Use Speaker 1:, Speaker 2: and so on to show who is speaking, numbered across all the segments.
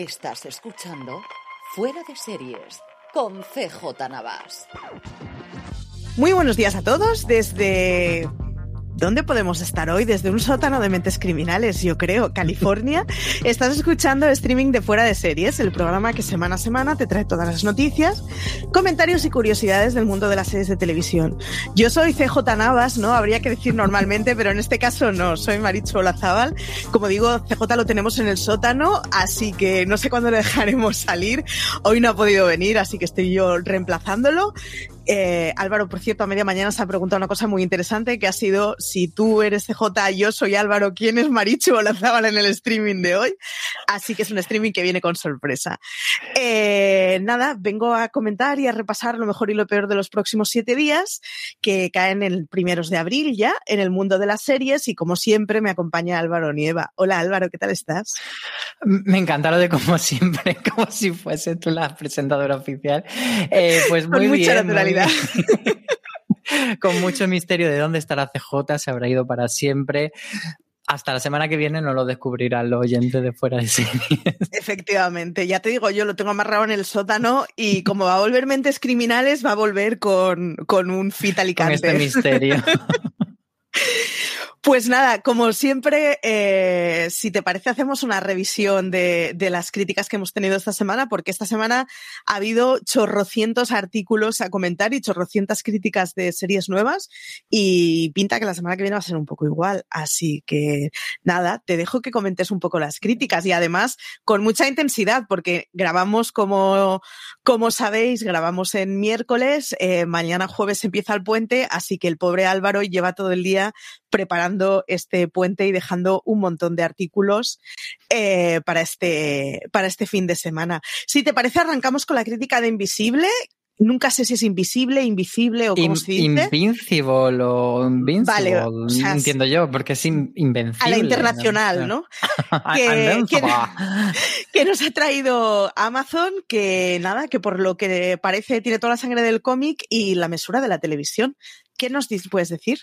Speaker 1: Estás escuchando Fuera de Series con CJ Navas.
Speaker 2: Muy buenos días a todos desde ¿Dónde podemos estar hoy? Desde un sótano de mentes criminales, yo creo, California. Estás escuchando streaming de Fuera de Series, el programa que semana a semana te trae todas las noticias, comentarios y curiosidades del mundo de las series de televisión. Yo soy CJ Navas, ¿no? Habría que decir normalmente, pero en este caso no. Soy Marichu Olazábal. Como digo, CJ lo tenemos en el sótano, así que no sé cuándo le dejaremos salir. Hoy no ha podido venir, así que estoy yo reemplazándolo. Eh, Álvaro, por cierto, a media mañana se ha preguntado una cosa muy interesante que ha sido si tú eres CJ, yo soy Álvaro, ¿quién es Marichu o Lazábal en el streaming de hoy? Así que es un streaming que viene con sorpresa. Eh, nada, vengo a comentar y a repasar lo mejor y lo peor de los próximos siete días que caen el primeros de abril ya en el mundo de las series y como siempre me acompaña Álvaro Nieva. Hola Álvaro, ¿qué tal estás?
Speaker 3: Me encanta lo de como siempre, como si fuese tú la presentadora oficial. Eh, pues muy
Speaker 2: con mucha
Speaker 3: bien, Con mucho misterio de dónde estará CJ, se habrá ido para siempre. Hasta la semana que viene no lo descubrirán los oyentes de fuera de series.
Speaker 2: Efectivamente, ya te digo, yo lo tengo amarrado en el sótano y como va a volver mentes criminales, va a volver con, con un fit
Speaker 3: Con
Speaker 2: alicante.
Speaker 3: este misterio.
Speaker 2: Pues nada, como siempre, eh, si te parece, hacemos una revisión de, las críticas que hemos tenido esta semana, porque esta semana ha habido chorrocientos artículos a comentar y chorrocientas críticas de series nuevas y pinta que la semana que viene va a ser un poco igual. Así que nada, te dejo que comentes un poco las críticas y además con mucha intensidad, porque grabamos como, como sabéis, grabamos en miércoles, eh, mañana jueves empieza el puente, así que el pobre Álvaro lleva todo el día preparando este puente y dejando un montón de artículos eh, para, este, para este fin de semana. Si te parece, arrancamos con la crítica de Invisible. Nunca sé si es invisible, invisible o cómo
Speaker 3: In,
Speaker 2: se dice.
Speaker 3: Invincible o Invincible.
Speaker 2: Vale, o sea,
Speaker 3: entiendo yo, porque es in, invencible.
Speaker 2: A la internacional, ¿no? que, que, que, nos ha traído Amazon, que nada, que por lo que parece tiene toda la sangre del cómic y la mesura de la televisión. ¿Qué nos puedes decir?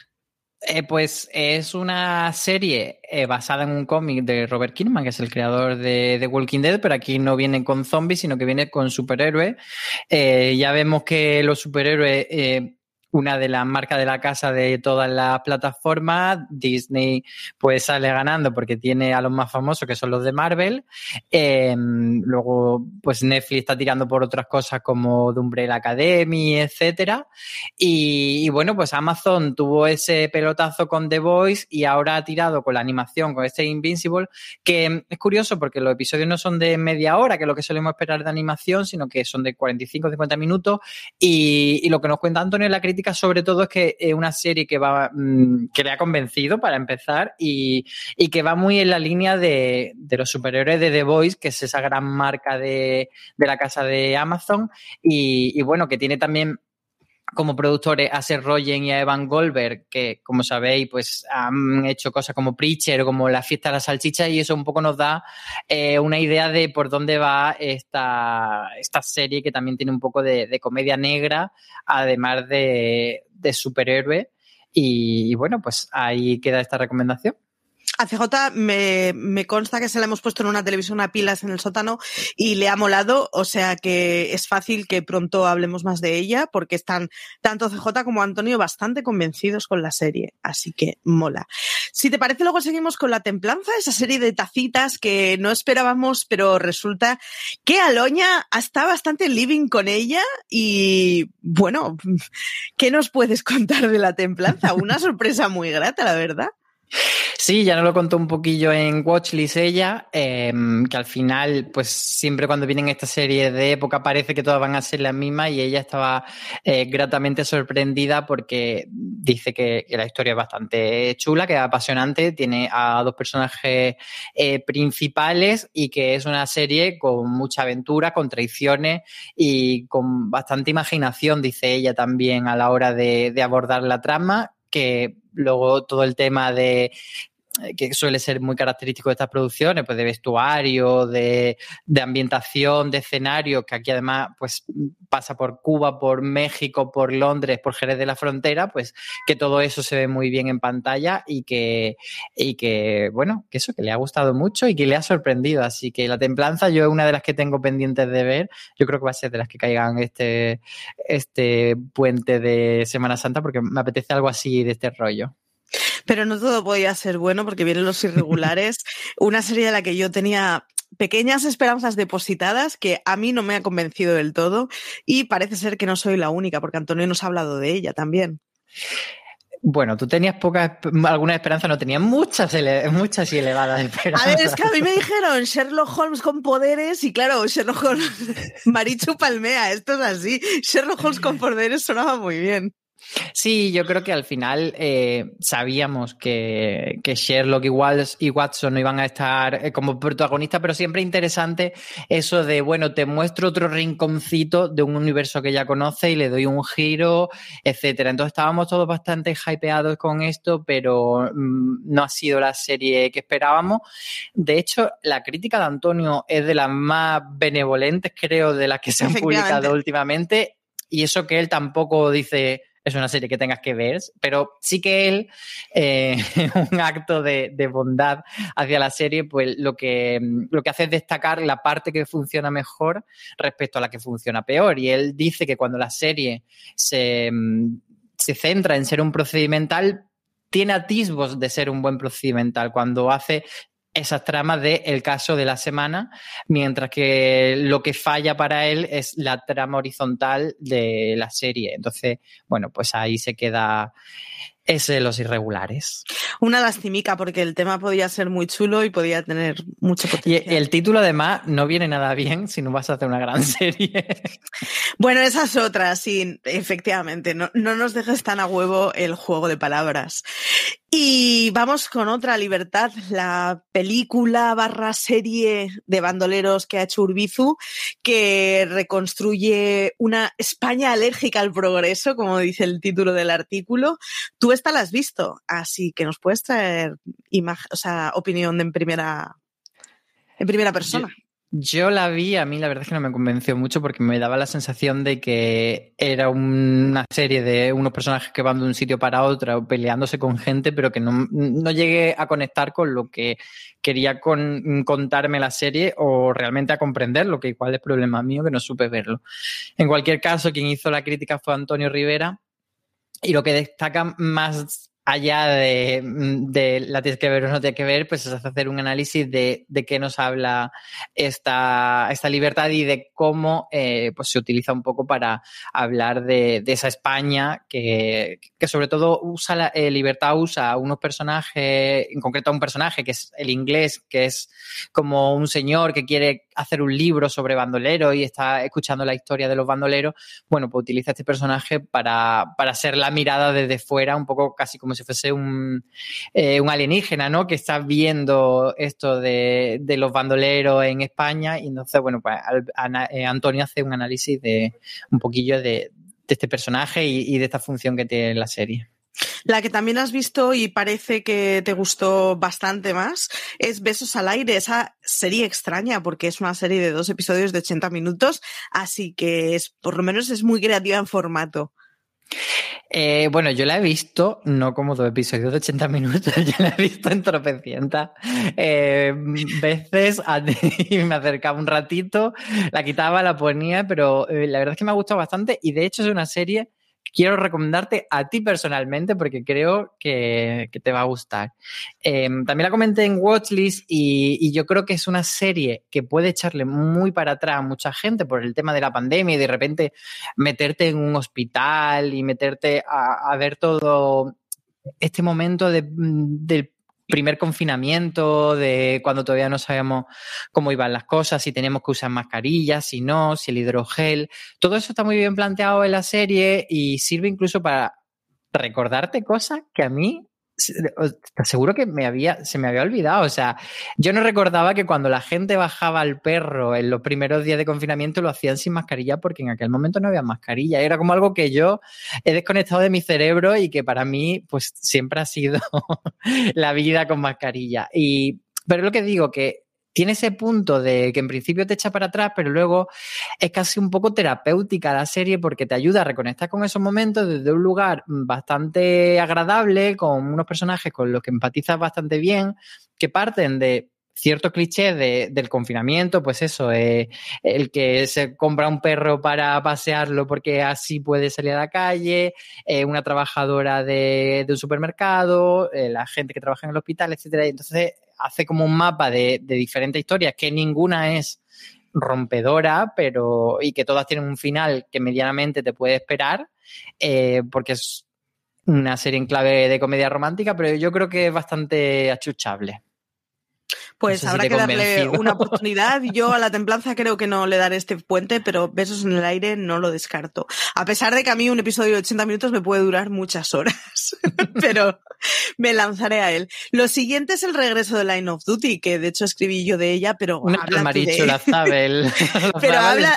Speaker 3: Eh, pues es una serie eh, basada en un cómic de Robert Kirkman, que es el creador de Walking Dead, pero aquí no viene con zombies, sino que viene con superhéroes. Eh, ya vemos que los superhéroes una de las marcas de la casa de todas las plataformas. Disney pues sale ganando porque tiene a los más famosos que son los de Marvel. Em, luego pues Netflix está tirando por otras cosas como The Umbrella Academy, etcétera. Y, bueno, pues Amazon tuvo ese pelotazo con The Voice y ahora ha tirado con la animación, con este Invincible, que es curioso porque los episodios no son de media hora, que es lo que solemos esperar de animación, sino que son de 45 50 minutos. Y, y lo que nos cuenta Antonio en la crítica, sobre todo, es que es una serie que va mmm, que le ha convencido para empezar y, y, que va muy en la línea de, de, los superiores de The Voice, que es esa gran marca de, de la casa de Amazon. Y bueno, que tiene también como productores a Seth Rogen y a Evan Goldberg, que como sabéis, pues han hecho cosas como Preacher como La fiesta de la salchicha y eso un poco nos da eh, una idea de por dónde va esta, esta serie que también tiene un poco de, comedia negra, además de, de superhéroe. Y bueno, pues ahí queda esta recomendación.
Speaker 2: A CJ me, me, consta que se la hemos puesto en una televisión a pilas en el sótano y le ha molado, o sea que es fácil que pronto hablemos más de ella porque están tanto CJ como Antonio bastante convencidos con la serie, así que mola. Si te parece, luego seguimos con La Templanza, esa serie de tacitas que no esperábamos, pero resulta que Aloña está bastante living con ella y bueno, ¿qué nos puedes contar de La Templanza? Una sorpresa muy grata, la verdad.
Speaker 3: Sí, ya nos lo contó un poquillo en Watchlist ella, eh, que al final, pues siempre cuando vienen esta serie de época parece que todas van a ser las mismas y ella estaba eh, gratamente sorprendida porque dice que, la historia es bastante chula, que es apasionante, tiene a dos personajes eh, principales y que es una serie con mucha aventura, con traiciones y con bastante imaginación, dice ella también a la hora de abordar la trama que luego todo el tema de que suele ser muy característico de estas producciones, pues de vestuario, de, de, ambientación, de escenario, que aquí además pues pasa por Cuba, por México, por Londres, por Jerez de la Frontera, pues que todo eso se ve muy bien en pantalla y que, y que bueno, que eso, que le ha gustado mucho y que le ha sorprendido. Así que La Templanza yo es una de las que tengo pendientes de ver. Yo creo que va a ser de las que caigan este, este puente de Semana Santa porque me apetece algo así de este rollo.
Speaker 2: Pero no todo podía ser bueno porque vienen los irregulares. Una serie de la que yo tenía pequeñas esperanzas depositadas que a mí no me ha convencido del todo y parece ser que no soy la única porque Antonio nos ha hablado de ella también.
Speaker 3: Bueno, tú tenías pocas, alguna esperanza, no tenías muchas, ele muchas y elevadas esperanzas.
Speaker 2: A ver, es que a mí me dijeron Sherlock Holmes con poderes y claro, Sherlock Holmes, Marichu Palmea, esto es así. Sherlock Holmes con poderes sonaba muy bien.
Speaker 3: Sí, yo creo que al final eh, sabíamos que, que, Sherlock y, Walsh y Watson no iban a estar eh, como protagonistas, pero siempre interesante eso de, bueno, te muestro otro rinconcito de un universo que ya conoce y le doy un giro, etcétera. Entonces estábamos todos bastante hypeados con esto, pero mmm, no ha sido la serie que esperábamos. De hecho, la crítica de Antonio es de las más benevolentes, creo, de las que se han publicado últimamente. Y eso que él tampoco dice, es una serie que tengas que ver, pero sí que él, eh, un acto de, de, bondad hacia la serie, pues lo que, lo que hace es destacar la parte que funciona mejor respecto a la que funciona peor. Y él dice que cuando la serie se, se centra en ser un procedimental, tiene atisbos de ser un buen procedimental. Cuando hace esas tramas de el caso de la semana, mientras que lo que falla para él es la trama horizontal de la serie. Entonces, bueno, pues ahí se queda ese de los irregulares.
Speaker 2: Una lastimica porque el tema podía ser muy chulo y podía tener mucho potencial.
Speaker 3: Y el título además no viene nada bien si no vas a hacer una gran serie.
Speaker 2: Bueno, esa es otra, sí, efectivamente. No, no nos dejes tan a huevo el juego de palabras. Y vamos con otra libertad, la película barra serie de bandoleros que ha hecho Urbizu, que reconstruye una España alérgica al progreso, como dice el título del artículo. Tú esta la has visto, así que nos puedes traer o sea, opinión en primera, en primera persona.
Speaker 3: Yo... Yo la vi, a mí la verdad es que no me convenció mucho porque me daba la sensación de que era una serie de unos personajes que van de un sitio para otro peleándose con gente, pero que no, no llegué a conectar con lo que quería con, contarme la serie o realmente a comprenderlo, que igual es problema mío que no supe verlo. En cualquier caso, quien hizo la crítica fue Antonio Rivera y lo que destaca más allá de, de, la tienes que ver o no tienes que ver, pues es hacer un análisis de, de qué nos habla esta, esta libertad y de cómo eh, pues se utiliza un poco para hablar de, de esa España que, que, sobre todo usa la eh, libertad, usa unos personajes, en concreto a un personaje que es el inglés, que es como un señor que quiere hacer un libro sobre bandoleros y está escuchando la historia de los bandoleros, bueno, pues utiliza este personaje para, para ser la mirada desde fuera, un poco casi como si fuese un, eh, un alienígena, ¿no? Que está viendo esto de, de, los bandoleros en España y entonces, bueno, pues eh, Antonio hace un análisis de un poquillo de, de este personaje y de esta función que tiene la serie.
Speaker 2: La que también has visto y parece que te gustó bastante más es Besos al aire, esa serie extraña porque es una serie de dos episodios de 80 minutos, así que es, por lo menos es muy creativa en formato.
Speaker 3: Eh, bueno, yo la he visto, no como dos episodios de 80 minutos, yo la he visto en tropecientas eh, veces y me acercaba un ratito, la quitaba, la ponía, pero eh, la verdad es que me ha gustado bastante y de hecho es una serie quiero recomendarte a ti personalmente porque creo que, te va a gustar. Eh, también la comenté en Watchlist y, y, yo creo que es una serie que puede echarle muy para atrás a mucha gente por el tema de la pandemia y de repente meterte en un hospital y meterte a, a ver todo este momento de, del primer confinamiento, de cuando todavía no sabíamos cómo iban las cosas, si tenemos que usar mascarillas, si no, si el hidrogel. Todo eso está muy bien planteado en la serie y sirve incluso para recordarte cosas que a mí te aseguro que me había, se me había olvidado. O sea, yo no recordaba que cuando la gente bajaba al perro en los primeros días de confinamiento lo hacían sin mascarilla porque en aquel momento no había mascarilla. Era como algo que yo he desconectado de mi cerebro y que para mí, pues siempre ha sido la vida con mascarilla. Y, pero lo que digo, que tiene ese punto de que en principio te echa para atrás, pero luego es casi un poco terapéutica la serie porque te ayuda a reconectar con esos momentos desde un lugar bastante agradable, con unos personajes con los que empatizas bastante bien, que parten de ciertos clichés de, del confinamiento, pues eso, eh, el que se compra un perro para pasearlo porque así puede salir a la calle, eh, una trabajadora de, de un supermercado, eh, la gente que trabaja en el hospital, etcétera. Entonces hace como un mapa de, de diferentes historias que ninguna es rompedora, pero y que todas tienen un final que medianamente te puede esperar, eh, porque es una serie en clave de comedia romántica, pero yo creo que es bastante achuchable.
Speaker 2: Pues no sé habrá si que darle una oportunidad. Yo a la templanza creo que no le daré este puente, pero besos en el aire no lo descarto. A pesar de que a mí un episodio de 80 minutos me puede durar muchas horas, pero me lanzaré a él. Lo siguiente es el regreso de Line of Duty, que de hecho escribí yo de ella, pero habla
Speaker 3: Marichu, Zabel.
Speaker 2: Pero habla,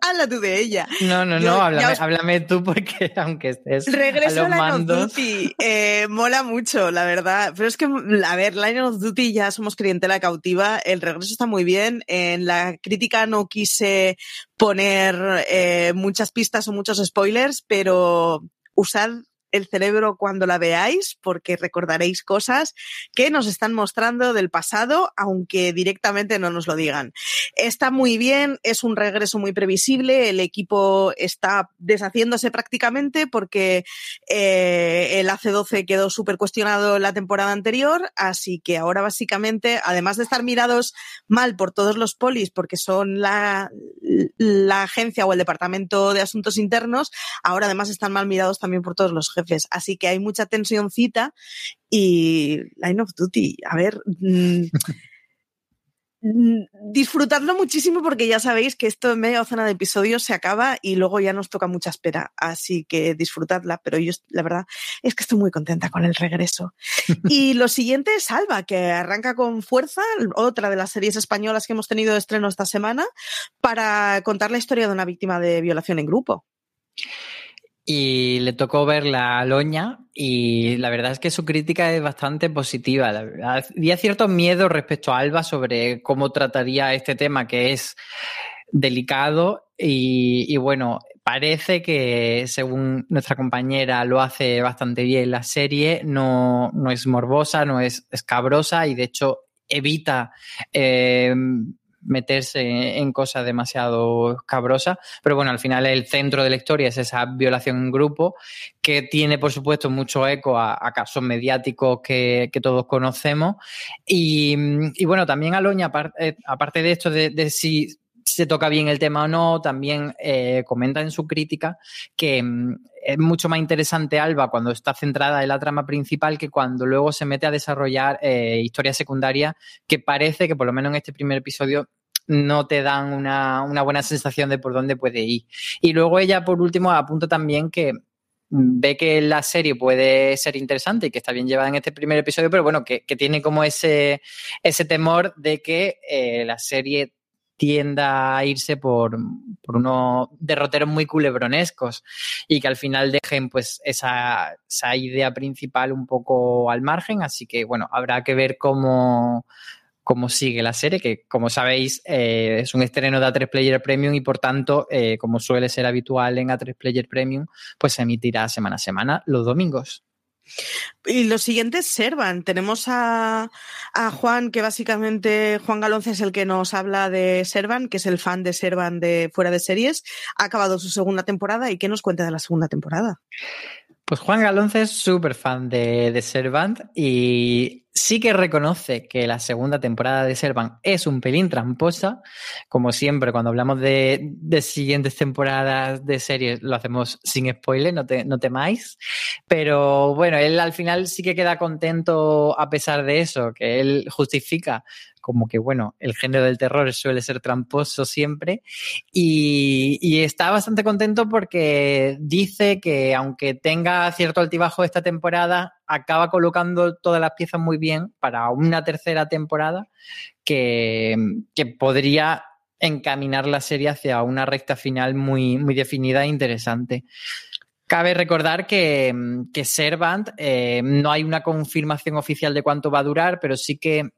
Speaker 2: habla tú de ella.
Speaker 3: No, no,
Speaker 2: Yo-
Speaker 3: no, háblame,
Speaker 2: os-
Speaker 3: háblame tú porque aunque estés
Speaker 2: Regreso
Speaker 3: a
Speaker 2: Line of. Duty. Eh, mola mucho, la verdad. Pero es que, a ver, Line of Duty ya somos clientela cautiva. El regreso está muy bien. En la crítica no quise poner eh, muchas pistas o muchos spoilers, pero usad el cerebro cuando la veáis, porque recordaréis cosas que nos están mostrando del pasado, aunque directamente no nos lo digan. Está muy bien, es un regreso muy previsible, el equipo está deshaciéndose prácticamente porque eh, el AC12 quedó súper cuestionado la temporada anterior, así que ahora básicamente, además de estar mirados mal por todos los polis, porque son la, la agencia o el departamento de asuntos internos, ahora además están mal mirados también por todos los jefes. Así que hay mucha tensioncita y Line of Duty, a ver, mm, disfrutadlo muchísimo porque ya sabéis que esto en media docena de episodios se acaba y luego ya nos toca mucha espera. Así que disfrutadla, pero yo la verdad es que estoy muy contenta con el regreso. y lo siguiente es Alba, que arranca con fuerza, otra de las series españolas que hemos tenido de estreno esta semana, para contar la historia de una víctima de violación en grupo.
Speaker 3: Y le tocó ver la Loña y la verdad es que su crítica es bastante positiva. Había cierto miedo respecto a Alba sobre cómo trataría este tema que es delicado y, y bueno, parece que según nuestra compañera lo hace bastante bien la serie, no, no es morbosa, no es escabrosa y de hecho evita eh, meterse en cosas demasiado cabrosas, pero bueno, al final el centro de la historia es esa violación en grupo que tiene, por supuesto, mucho eco a, casos mediáticos que, todos conocemos. Y, bueno, también Aloña, eh, aparte, de esto de, si se toca bien el tema o no, también eh, comenta en su crítica que mm, es mucho más interesante Alba cuando está centrada en la trama principal que cuando luego se mete a desarrollar eh, historias secundarias que parece que por lo menos en este primer episodio no te dan una, buena sensación de por dónde puede ir. Y luego ella, por último, apunta también que ve que la serie puede ser interesante y que está bien llevada en este primer episodio, pero bueno, que, tiene como ese, ese temor de que eh, la serie tienda a irse por, unos derroteros muy culebronescos y que al final dejen pues esa, esa idea principal un poco al margen. Así que bueno, habrá que ver cómo, cómo sigue la serie, que como sabéis eh, es un estreno de A3 Player Premium y por tanto, eh, como suele ser habitual en A3 Player Premium, pues se emitirá semana a semana los domingos.
Speaker 2: Y los siguientes Servan. Tenemos a, Juan, que básicamente Juan Galonce es el que nos habla de Servan, que es el fan de Servan de fuera de series. Ha acabado su segunda temporada y ¿qué nos cuenta de la segunda temporada?
Speaker 3: Pues Juan Galonce es súper fan de, de Servant y sí que reconoce que la segunda temporada de Servant es un pelín tramposa. Como siempre, cuando hablamos de, siguientes temporadas de series, lo hacemos sin spoiler, no, te, no temáis. Pero bueno, él al final sí que queda contento a pesar de eso, que él justifica como que, bueno, el género del terror suele ser tramposo siempre. Y, está bastante contento porque dice que aunque tenga cierto altibajo esta temporada, acaba colocando todas las piezas muy bien para una tercera temporada que, podría encaminar la serie hacia una recta final muy, muy definida e interesante. Cabe recordar que, que Servant eh, no hay una confirmación oficial de cuánto va a durar, pero sí que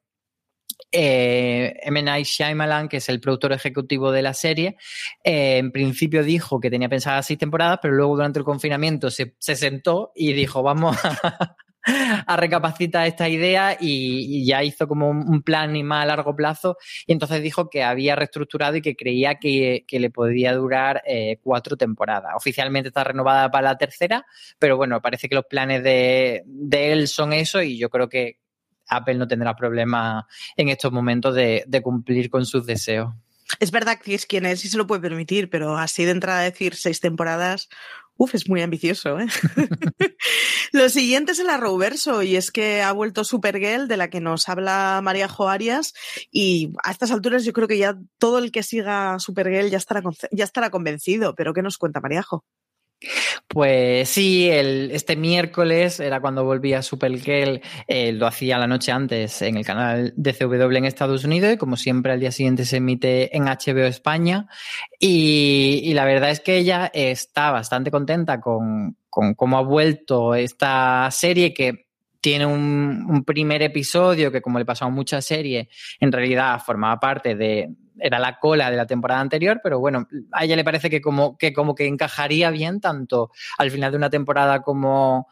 Speaker 3: eh, M. Night Shyamalan, que es el productor ejecutivo de la serie, eh, en principio dijo que tenía pensadas seis temporadas, pero luego durante el confinamiento se, sentó y dijo, vamos a, recapacitar esta idea y, ya hizo como un, plan y más a largo plazo y entonces dijo que había reestructurado y que creía que, le podía durar eh, cuatro temporadas. Oficialmente está renovada para la tercera, pero bueno, parece que los planes de, de él son eso y yo creo que, Apple no tendrá problema en estos momentos de, cumplir con sus deseos.
Speaker 2: Es verdad que es quien es y se lo puede permitir, pero así de entrada decir seis temporadas, Uf, es muy ambicioso, ¿eh? Lo siguiente es el Arrowverso, y es que ha vuelto Supergirl, de la que nos habla María Joarias, y a estas alturas yo creo que ya todo el que siga Supergirl ya estará, ya estará convencido, pero ¿qué nos cuenta Maríajo?
Speaker 3: Pues sí, este miércoles era cuando volvía Supergirl, eh, lo hacía la noche antes en el canal de CW en Estados Unidos y como siempre al día siguiente se emite en HBO España. Y, la verdad es que ella está bastante contenta con, cómo ha vuelto esta serie que tiene un, un, primer episodio que, como le pasó a muchas series, en realidad formaba parte de, era la cola de la temporada anterior, pero bueno, a ella le parece que como que, como que encajaría bien tanto al final de una temporada como,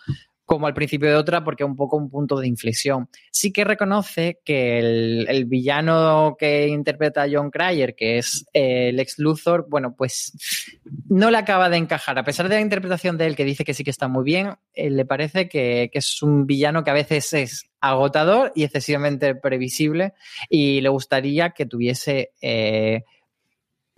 Speaker 3: como al principio de otra, porque es un poco un punto de inflexión. Sí que reconoce que el, villano que interpreta John Cryer, que es eh, el ex Luthor, bueno, pues no le acaba de encajar. A pesar de la interpretación de él, que dice que sí que está muy bien, eh, le parece que, que, es un villano que a veces es agotador y excesivamente previsible y le gustaría que tuviese eh,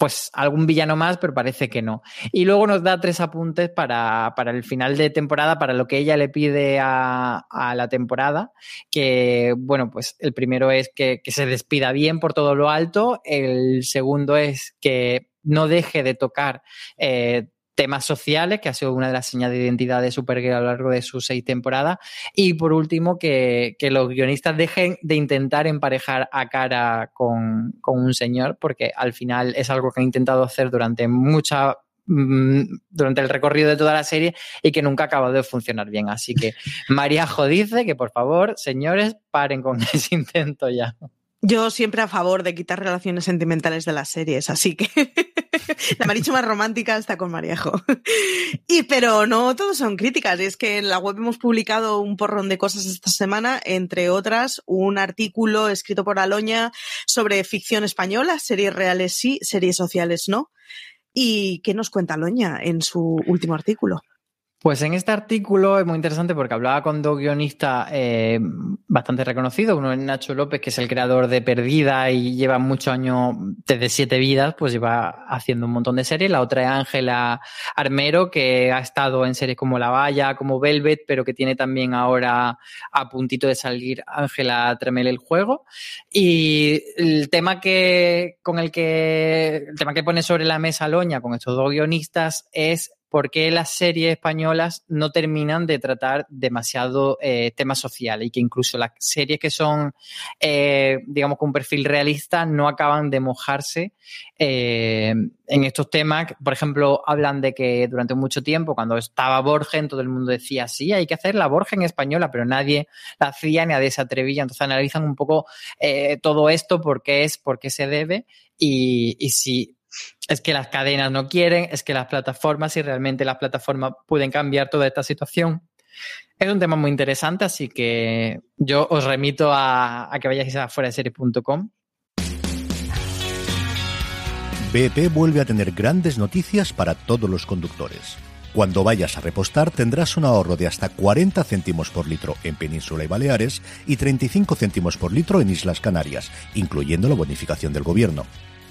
Speaker 3: pues algún villano más, pero parece que no. Y luego nos da tres apuntes para, el final de temporada, para lo que ella le pide a, la temporada, que bueno, pues el primero es que, se despida bien por todo lo alto, el segundo es que no deje de tocar eh, temas sociales, que ha sido una de las señas de identidad de Supergirl a lo largo de sus seis temporadas. Y por último, que, los guionistas dejen de intentar emparejar a cara con, un señor, porque al final es algo que han intentado hacer durante mucha mm, durante el recorrido de toda la serie y que nunca ha acabado de funcionar bien. Así que María dice que por favor, señores, paren con ese intento ya.
Speaker 2: Yo siempre a favor de quitar relaciones sentimentales de las series, así que la Marichu más romántica está con Maríajo. y pero no todos son críticas, es que en la web hemos publicado un porrón de cosas esta semana, entre otras un artículo escrito por Aloña sobre ficción española, series reales sí, series sociales no. ¿Y qué nos cuenta Aloña en su último artículo?
Speaker 3: Pues en este artículo es muy interesante porque hablaba con dos guionistas eh, bastante reconocidos. Uno es Nacho López, que es el creador de Perdida y lleva muchos años, desde Siete Vidas, pues lleva haciendo un montón de series. La otra es Ángela Armero, que ha estado en series como La Valla, como Velvet, pero que tiene también ahora a puntito de salir Ángela Tremel el juego. Y el tema que, con el que, el tema que pone sobre la mesa Loña con estos dos guionistas es por qué las series españolas no terminan de tratar demasiado eh, temas sociales y que incluso las series que son, eh, digamos, con un perfil realista no acaban de mojarse eh, en estos temas. Por ejemplo, hablan de que durante mucho tiempo, cuando estaba Borgen, todo el mundo decía, sí, hay que hacer la Borgen española, pero nadie la hacía, nadie se atrevía. Entonces analizan un poco todo esto, por qué es, por qué se debe y si es que las cadenas no quieren, es que las plataformas, si realmente las plataformas pueden cambiar toda esta situación. Es un tema muy interesante, así que yo os remito a, que vayáis a series.com.
Speaker 4: BP vuelve a tener grandes noticias para todos los conductores. Cuando vayas a repostar tendrás un ahorro de hasta 40 céntimos por litro en Península y Baleares y 35 céntimos por litro en Islas Canarias, incluyendo la bonificación del gobierno.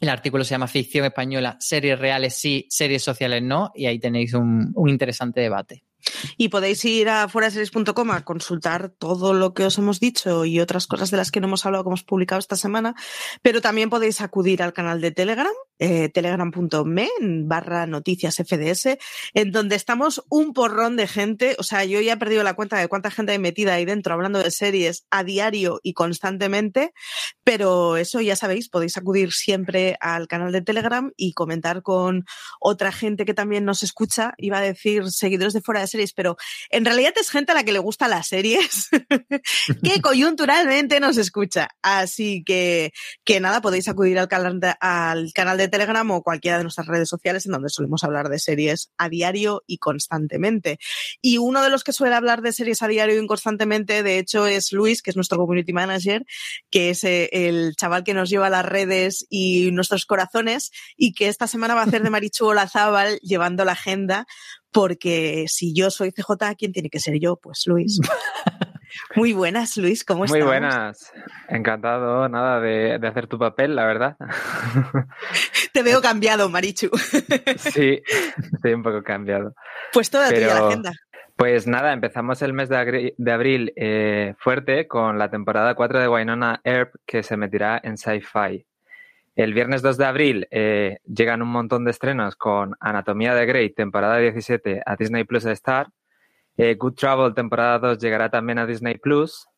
Speaker 3: El artículo se llama Ficción Española, series reales sí, series sociales no, y ahí tenéis un, interesante debate.
Speaker 2: Y podéis ir a fueraseries.com a consultar todo lo que os hemos dicho y otras cosas de las que no hemos hablado que hemos publicado esta semana, pero también podéis acudir al canal de Telegram, eh, telegram.me barra noticias FDS, en donde estamos un porrón de gente, o sea, yo ya he perdido la cuenta de cuánta gente hay metida ahí dentro hablando de series a diario y constantemente, pero eso ya sabéis, podéis acudir siempre al canal de Telegram y comentar con otra gente que también nos escucha, iba a decir seguidores de fuera de series, pero en realidad es gente a la que le gustan las series, que coyunturalmente nos escucha. Así que, que nada, podéis acudir al canal, de, al canal de Telegram o cualquiera de nuestras redes sociales en donde solemos hablar de series a diario y constantemente. Y uno de los que suele hablar de series a diario y constantemente, de hecho, es Luis, que es nuestro community manager, que es eh, el chaval que nos lleva las redes y nuestros corazones y que esta semana va a hacer de Marichu Olazábal llevando la agenda porque si yo soy CJ, ¿quién tiene que ser yo? Pues Luis. Muy buenas, Luis, ¿cómo estás?
Speaker 5: Muy buenas, encantado, nada, de, hacer tu papel, la verdad.
Speaker 2: Te veo cambiado, Marichu.
Speaker 5: Sí, estoy un poco cambiado.
Speaker 2: Pues toda Pero, tuya la agenda.
Speaker 5: Pues nada, empezamos el mes de, abril eh, fuerte con la temporada 4 de Wynonna Earp que se meterá en Sci-Fi. El viernes 2 de abril eh, llegan un montón de estrenos con Anatomía de Grey, temporada 17, a Disney Plus Star. Eh, Good Travel, temporada 2, llegará también a Disney Plus.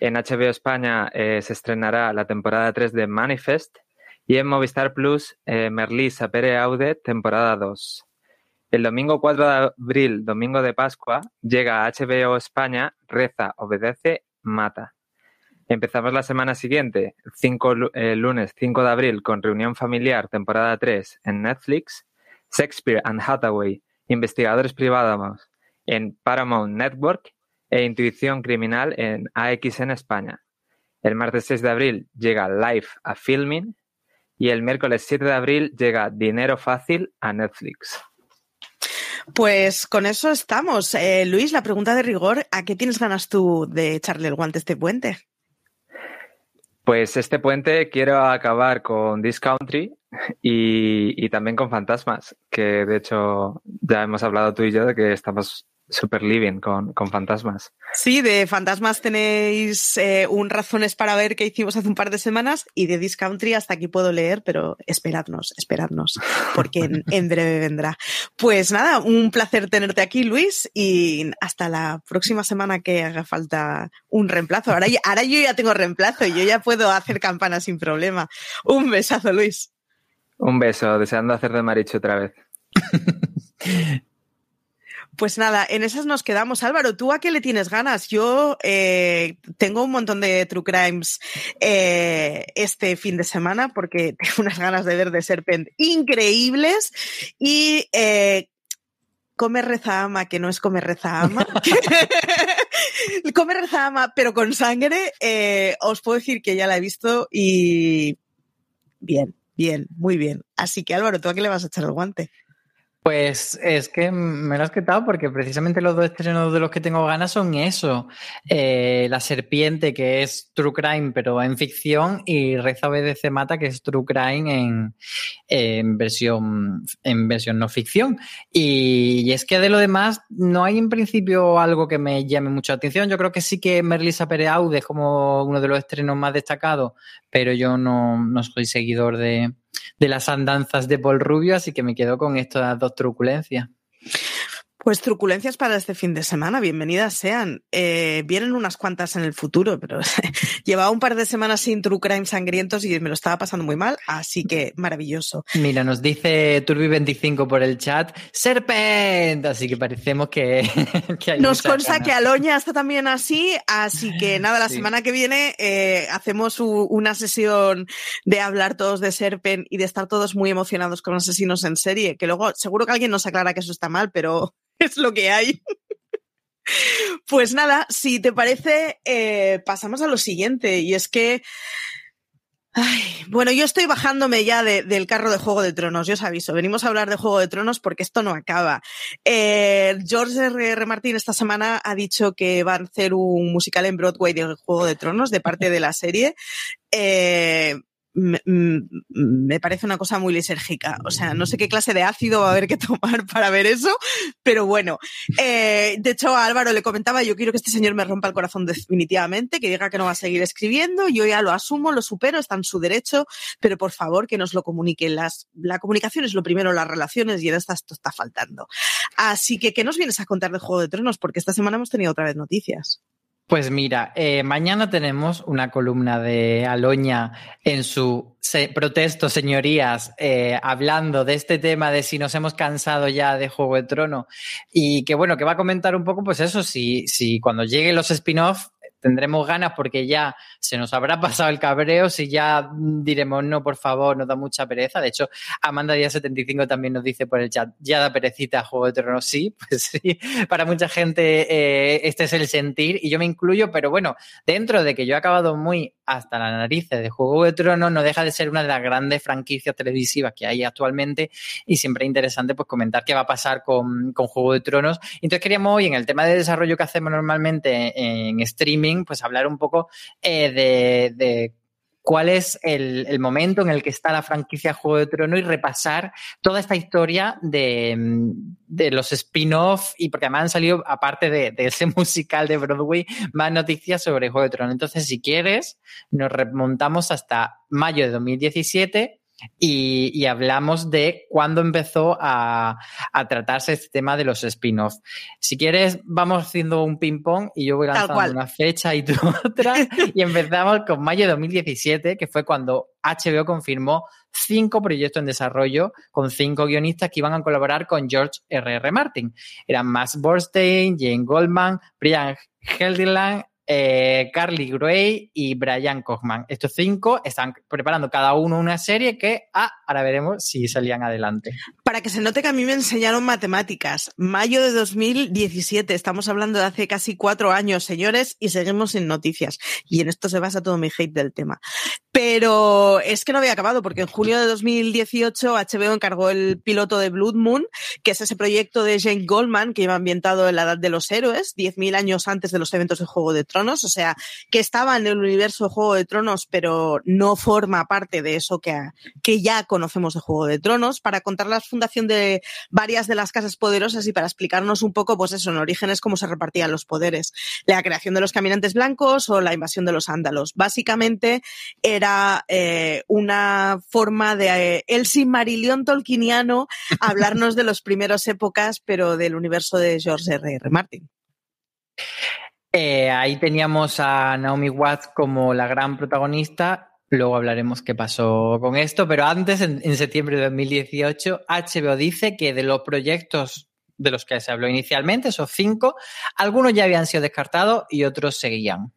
Speaker 5: En HBO España eh, se estrenará la temporada 3 de Manifest. Y en Movistar Plus, Merlí Sapere Aude, temporada 2. El domingo 4 de abril, domingo de Pascua, llega a HBO España Reza, Obedece, Mata. Empezamos la semana siguiente, cinco, eh, lunes 5 de abril, con Reunión Familiar, temporada 3 en Netflix, Shakespeare and Hathaway, Investigadores Privados en Paramount Network e Intuición Criminal en AXN España. El martes 6 de abril llega Live a Filming y el miércoles 7 de abril llega Dinero Fácil a Netflix.
Speaker 2: Pues con eso estamos. Eh, Luis, la pregunta de rigor, ¿a qué tienes ganas tú de echarle el guante a este puente?
Speaker 5: Pues este puente quiero acabar con This Country y, también con Fantasmas, que de hecho ya hemos hablado tú y yo de que estamos super living con, con fantasmas.
Speaker 2: Sí, de fantasmas tenéis eh, un razones para ver que hicimos hace un par de semanas y de Discountry hasta aquí puedo leer, pero esperadnos, esperadnos, porque en, en, breve vendrá. Pues nada, un placer tenerte aquí, Luis, y hasta la próxima semana que haga falta un reemplazo. Ahora, ahora yo ya tengo reemplazo y yo ya puedo hacer campana sin problema. Un besazo, Luis.
Speaker 5: Un beso, deseando hacer de Maricho otra vez.
Speaker 2: Pues nada, en esas nos quedamos. Álvaro, ¿tú a qué le tienes ganas? Yo eh, tengo un montón de True Crimes eh, este fin de semana porque tengo unas ganas de ver de Serpent increíbles y eh, Come Reza Ama, que no es Come Reza Ama. come Reza Ama, pero con sangre. Eh, os puedo decir que ya la he visto y bien, bien, muy bien. Así que Álvaro, ¿tú a qué le vas a echar el guante?
Speaker 3: Pues es que me lo has quitado porque precisamente los dos estrenos de los que tengo ganas son eso. Eh, la serpiente, que es True Crime, pero en ficción, y Reza BDC Mata, que es True Crime en, versión, en versión no ficción. Y, es que de lo demás no hay en principio algo que me llame mucho atención. Yo creo que sí que Merlisa Pereaude es como uno de los estrenos más destacados, pero yo no, no soy seguidor de de las andanzas de Paul Rubio, así que me quedo con estas dos truculencias.
Speaker 2: Pues truculencias para este fin de semana, bienvenidas sean. Eh, vienen unas cuantas en el futuro, pero llevaba un par de semanas sin True Crime sangrientos y me lo estaba pasando muy mal, así que maravilloso.
Speaker 3: Mira, nos dice Turbi25 por el chat, Serpent, así que parecemos que, que hay
Speaker 2: Nos consta ganas. que Aloña está también así, así que nada, la sí. semana que viene eh, hacemos una sesión de hablar todos de Serpent y de estar todos muy emocionados con asesinos en serie, que luego seguro que alguien nos aclara que eso está mal, pero es lo que hay. Pues nada, si te parece, eh, pasamos a lo siguiente, y es que. Bueno, yo estoy bajándome ya de, del carro de Juego de Tronos, yo os aviso, venimos a hablar de Juego de Tronos porque esto no acaba. Eh, George R. R. Martin esta semana ha dicho que va a hacer un musical en Broadway de Juego de Tronos de parte de la serie. Eh, me, me, parece una cosa muy lisérgica. O sea, no sé qué clase de ácido va a haber que tomar para ver eso, pero bueno. Eh, de hecho, a Álvaro le comentaba, yo quiero que este señor me rompa el corazón definitivamente, que diga que no va a seguir escribiendo, yo ya lo asumo, lo supero, está en su derecho, pero por favor que nos lo comuniquen. Las, la comunicación es lo primero, las relaciones, y en esto está faltando. Así que, ¿qué nos vienes a contar de Juego de Tronos? Porque esta semana hemos tenido otra vez noticias.
Speaker 3: Pues mira, eh, mañana tenemos una columna de Aloña en su se, protesto, señorías, eh, hablando de este tema de si nos hemos cansado ya de Juego de Trono y que bueno, que va a comentar un poco, pues eso, si, si cuando lleguen los spin-off tendremos ganas porque ya se nos habrá pasado el cabreo, si ya diremos no, por favor, nos da mucha pereza. De hecho, Amanda Díaz 75 también nos dice por el chat, ya da perecita Juego de Tronos. Sí, pues sí, para mucha gente eh, este es el sentir y yo me incluyo, pero bueno, dentro de que yo he acabado muy hasta la nariz de Juego de Tronos, no deja de ser una de las grandes franquicias televisivas que hay actualmente y siempre es interesante pues comentar qué va a pasar con, con Juego de Tronos. Entonces queríamos hoy en el tema de desarrollo que hacemos normalmente en streaming, pues hablar un poco eh, de, de cuál es el, el, momento en el que está la franquicia Juego de Trono y repasar toda esta historia de, de los spin-off y porque además han salido, aparte de, de, ese musical de Broadway, más noticias sobre Juego de Trono. Entonces, si quieres, nos remontamos hasta mayo de 2017 y, y, hablamos de cuándo empezó a, a, tratarse este tema de los spin-off. Si quieres, vamos haciendo un ping-pong y yo voy lanzando una fecha y tú otra. y empezamos con mayo de 2017, que fue cuando HBO confirmó cinco proyectos en desarrollo con cinco guionistas que iban a colaborar con George R.R. R. Martin. Eran Max Borstein, Jane Goldman, Brian Helgeland, eh, Carly Gray y Brian Kochman. Estos cinco están preparando cada uno una serie que ah, ahora veremos si salían adelante.
Speaker 2: Para que se note que a mí me enseñaron matemáticas. Mayo de 2017, estamos hablando de hace casi cuatro años, señores, y seguimos sin noticias. Y en esto se basa todo mi hate del tema. Pero es que no había acabado, porque en junio de 2018 HBO encargó el piloto de Blood Moon, que es ese proyecto de Jane Goldman que iba ambientado en la Edad de los Héroes, 10.000 años antes de los eventos de Juego de Tronos, o sea, que estaba en el universo de Juego de Tronos, pero no forma parte de eso que, que ya conocemos de Juego de Tronos, para contar la fundación de varias de las casas poderosas y para explicarnos un poco, pues eso, en orígenes, cómo se repartían los poderes, la creación de los caminantes blancos o la invasión de los ándalos. Básicamente era eh, una forma de eh, el Silmarillion tolkieniano hablarnos de las primeras épocas, pero del universo de George R. R. Martin.
Speaker 3: Eh, ahí teníamos a Naomi Watts como la gran protagonista. Luego hablaremos qué pasó con esto, pero antes, en, en septiembre de 2018, HBO dice que de los proyectos de los que se habló inicialmente, esos cinco, algunos ya habían sido descartados y otros seguían.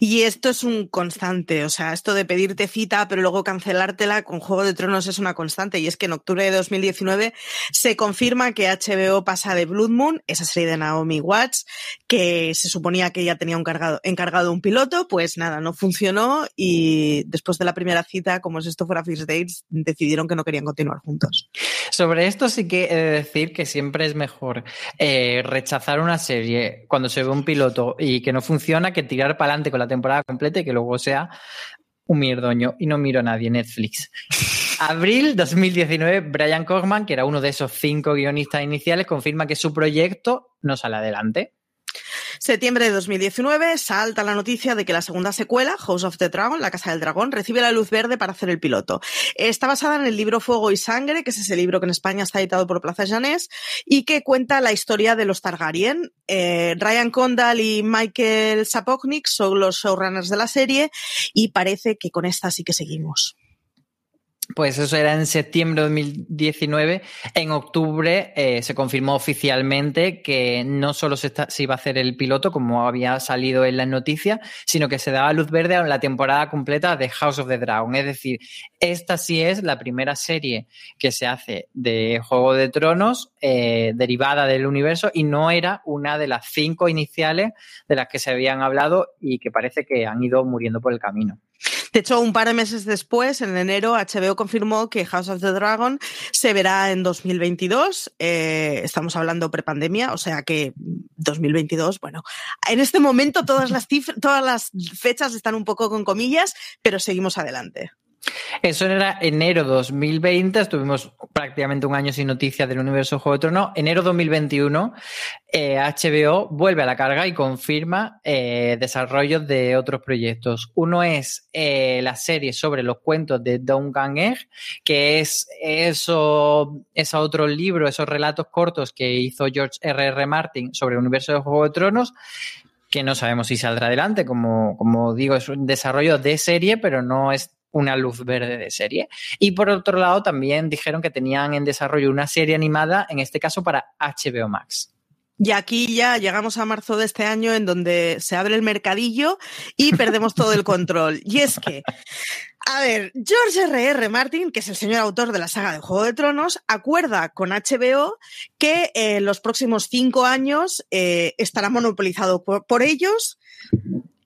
Speaker 2: Y esto es un constante, o sea, esto de pedirte cita pero luego cancelártela con Juego de Tronos es una constante y es que en octubre de 2019 se confirma que HBO pasa de Blood Moon, esa serie de Naomi Watts, que se suponía que ya tenía encargado un piloto, pues nada, no funcionó y después de la primera cita, como si esto fuera First Dates, decidieron que no querían continuar juntos.
Speaker 3: Sobre esto sí que he de decir que siempre es mejor eh, rechazar una serie cuando se ve un piloto y que no funciona que tirar para adelante con la temporada completa y que luego sea un mierdoño y no miro a nadie Netflix. Abril 2019, Brian Cogman, que era uno de esos cinco guionistas iniciales, confirma que su proyecto no sale adelante.
Speaker 2: Septiembre de 2019 salta la noticia de que la segunda secuela, House of the Dragon, La Casa del Dragón, recibe la luz verde para hacer el piloto. Está basada en el libro Fuego y Sangre, que es ese libro que en España está editado por Plaza Janés y que cuenta la historia de los Targaryen. Eh, Ryan Condal y Michael Sapochnik son los showrunners de la serie y parece que con esta sí que seguimos.
Speaker 3: Pues eso era en septiembre de 2019. En octubre eh, se confirmó oficialmente que no solo se, se, iba a hacer el piloto, como había salido en las noticias, sino que se daba luz verde a la temporada completa de House of the Dragon. Es decir, esta sí es la primera serie que se hace de Juego de Tronos eh, derivada del universo y no era una de las cinco iniciales de las que se habían hablado y que parece que han ido muriendo por el camino.
Speaker 2: De hecho, un par de meses después, en enero, HBO confirmó que House of the Dragon se verá en 2022. Eh, estamos hablando prepandemia, o sea que 2022, bueno, en este momento todas las, cifras, todas las fechas están un poco con comillas, pero seguimos adelante.
Speaker 3: Eso era enero 2020, estuvimos prácticamente un año sin noticias del universo Juego de Tronos. Enero 2021, eh, HBO vuelve a la carga y confirma eh, desarrollos de otros proyectos. Uno es eh, la serie sobre los cuentos de Duncan Egg, que es eso, esos otros libros, esos relatos cortos que hizo George R.R. R. Martin sobre el universo de Juego de Tronos que no sabemos si saldrá adelante, como, como digo, es un desarrollo de serie, pero no es una luz verde de serie. Y por otro lado, también dijeron que tenían en desarrollo una serie animada, en este caso para HBO Max.
Speaker 2: Y aquí ya llegamos a marzo de este año en donde se abre el mercadillo y perdemos todo el control. Y es que, a ver, George R.R. R. Martin, que es el señor autor de la saga de Juego de Tronos, acuerda con HBO que en eh, los próximos cinco años eh, estará monopolizado por, por ellos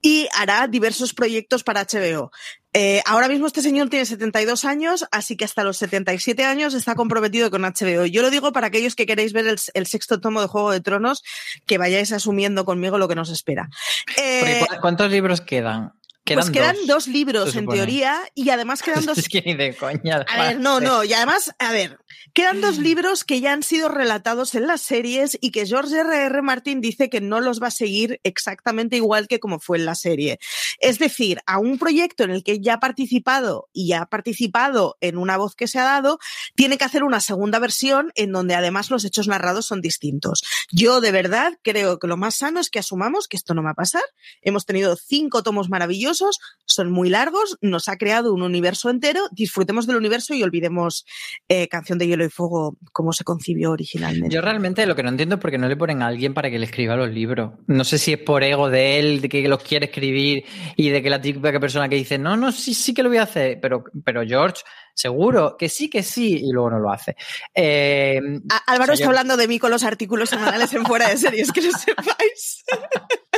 Speaker 2: y hará diversos proyectos para HBO. Eh, ahora mismo este señor tiene 72 años, así que hasta los 77 años está comprometido con HBO. Yo lo digo para aquellos que queréis ver el, el sexto tomo de Juego de Tronos, que vayáis asumiendo conmigo lo que nos espera.
Speaker 3: Eh, ¿Cuántos libros quedan?
Speaker 2: Quedan pues quedan dos, dos libros en teoría y además quedan dos.
Speaker 3: es que ni de coña.
Speaker 2: A ver, no, no, y además, a ver, quedan dos libros que ya han sido relatados en las series y que George R.R. R. Martin dice que no los va a seguir exactamente igual que como fue en la serie. Es decir, a un proyecto en el que ya ha participado y ha participado en una voz que se ha dado, tiene que hacer una segunda versión en donde además los hechos narrados son distintos. Yo de verdad creo que lo más sano es que asumamos que esto no va a pasar. Hemos tenido cinco tomos maravillosos son muy largos, nos ha creado un universo entero, disfrutemos del universo y olvidemos eh, Canción de Hielo y Fuego como se concibió originalmente.
Speaker 3: Yo realmente lo que no entiendo es por qué no le ponen a alguien para que le escriba los libros. No sé si es por ego de él, de que los quiere escribir y de que la típica persona que dice, no, no, sí, sí que lo voy a hacer, pero, pero George, seguro que sí, que sí, y luego no lo hace. Eh,
Speaker 2: Álvaro o sea, está yo... hablando de mí con los artículos semanales en fuera de series, que lo sepáis.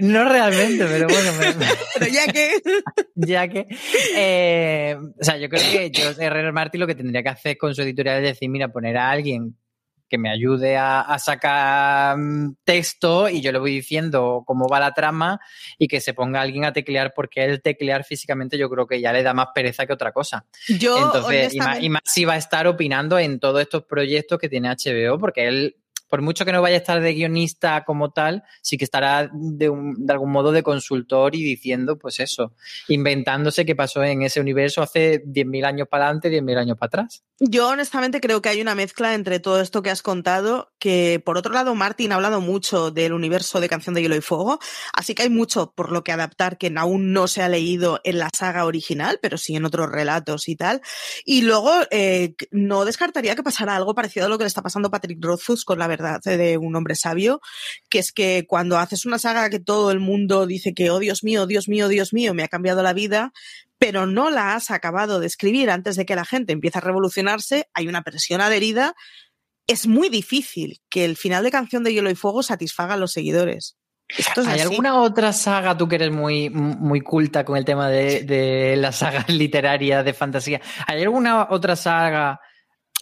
Speaker 3: No realmente, pero bueno.
Speaker 2: pero ya que.
Speaker 3: ya que. Eh, o sea, yo creo que George R. Martin lo que tendría que hacer con su editorial es decir, mira, poner a alguien que me ayude a, sacar mm, texto y yo le voy diciendo cómo va la trama y que se ponga alguien a teclear porque el teclear físicamente yo creo que ya le da más pereza que otra cosa.
Speaker 2: Yo,
Speaker 3: Entonces, y más, y más si va a estar opinando en todos estos proyectos que tiene HBO porque él por mucho que no vaya a estar de guionista como tal, sí que estará de, algún modo de consultor y diciendo, pues eso, inventándose qué pasó en ese universo hace 10.000 años para adelante, 10.000 años para atrás.
Speaker 2: Yo honestamente creo que hay una mezcla entre todo esto que has contado, que por otro lado Martin ha hablado mucho del universo de Canción de Hielo y Fuego, así que hay mucho por lo que adaptar que aún no se ha leído en la saga original, pero sí en otros relatos y tal. Y luego eh, no descartaría que pasara algo parecido a lo que le está pasando a Patrick Rothfuss con la verdad de un hombre sabio, que es que cuando haces una saga que todo el mundo dice que, oh Dios mío, Dios mío, Dios mío, me ha cambiado la vida, pero no la has acabado de escribir antes de que la gente empiece a revolucionarse, hay una presión adherida, es muy difícil que el final de Canción de Hielo y Fuego satisfaga a los seguidores.
Speaker 3: ¿Hay alguna otra saga, tú que eres muy, muy culta con el tema de, de las sagas literarias de fantasía, ¿hay alguna otra saga,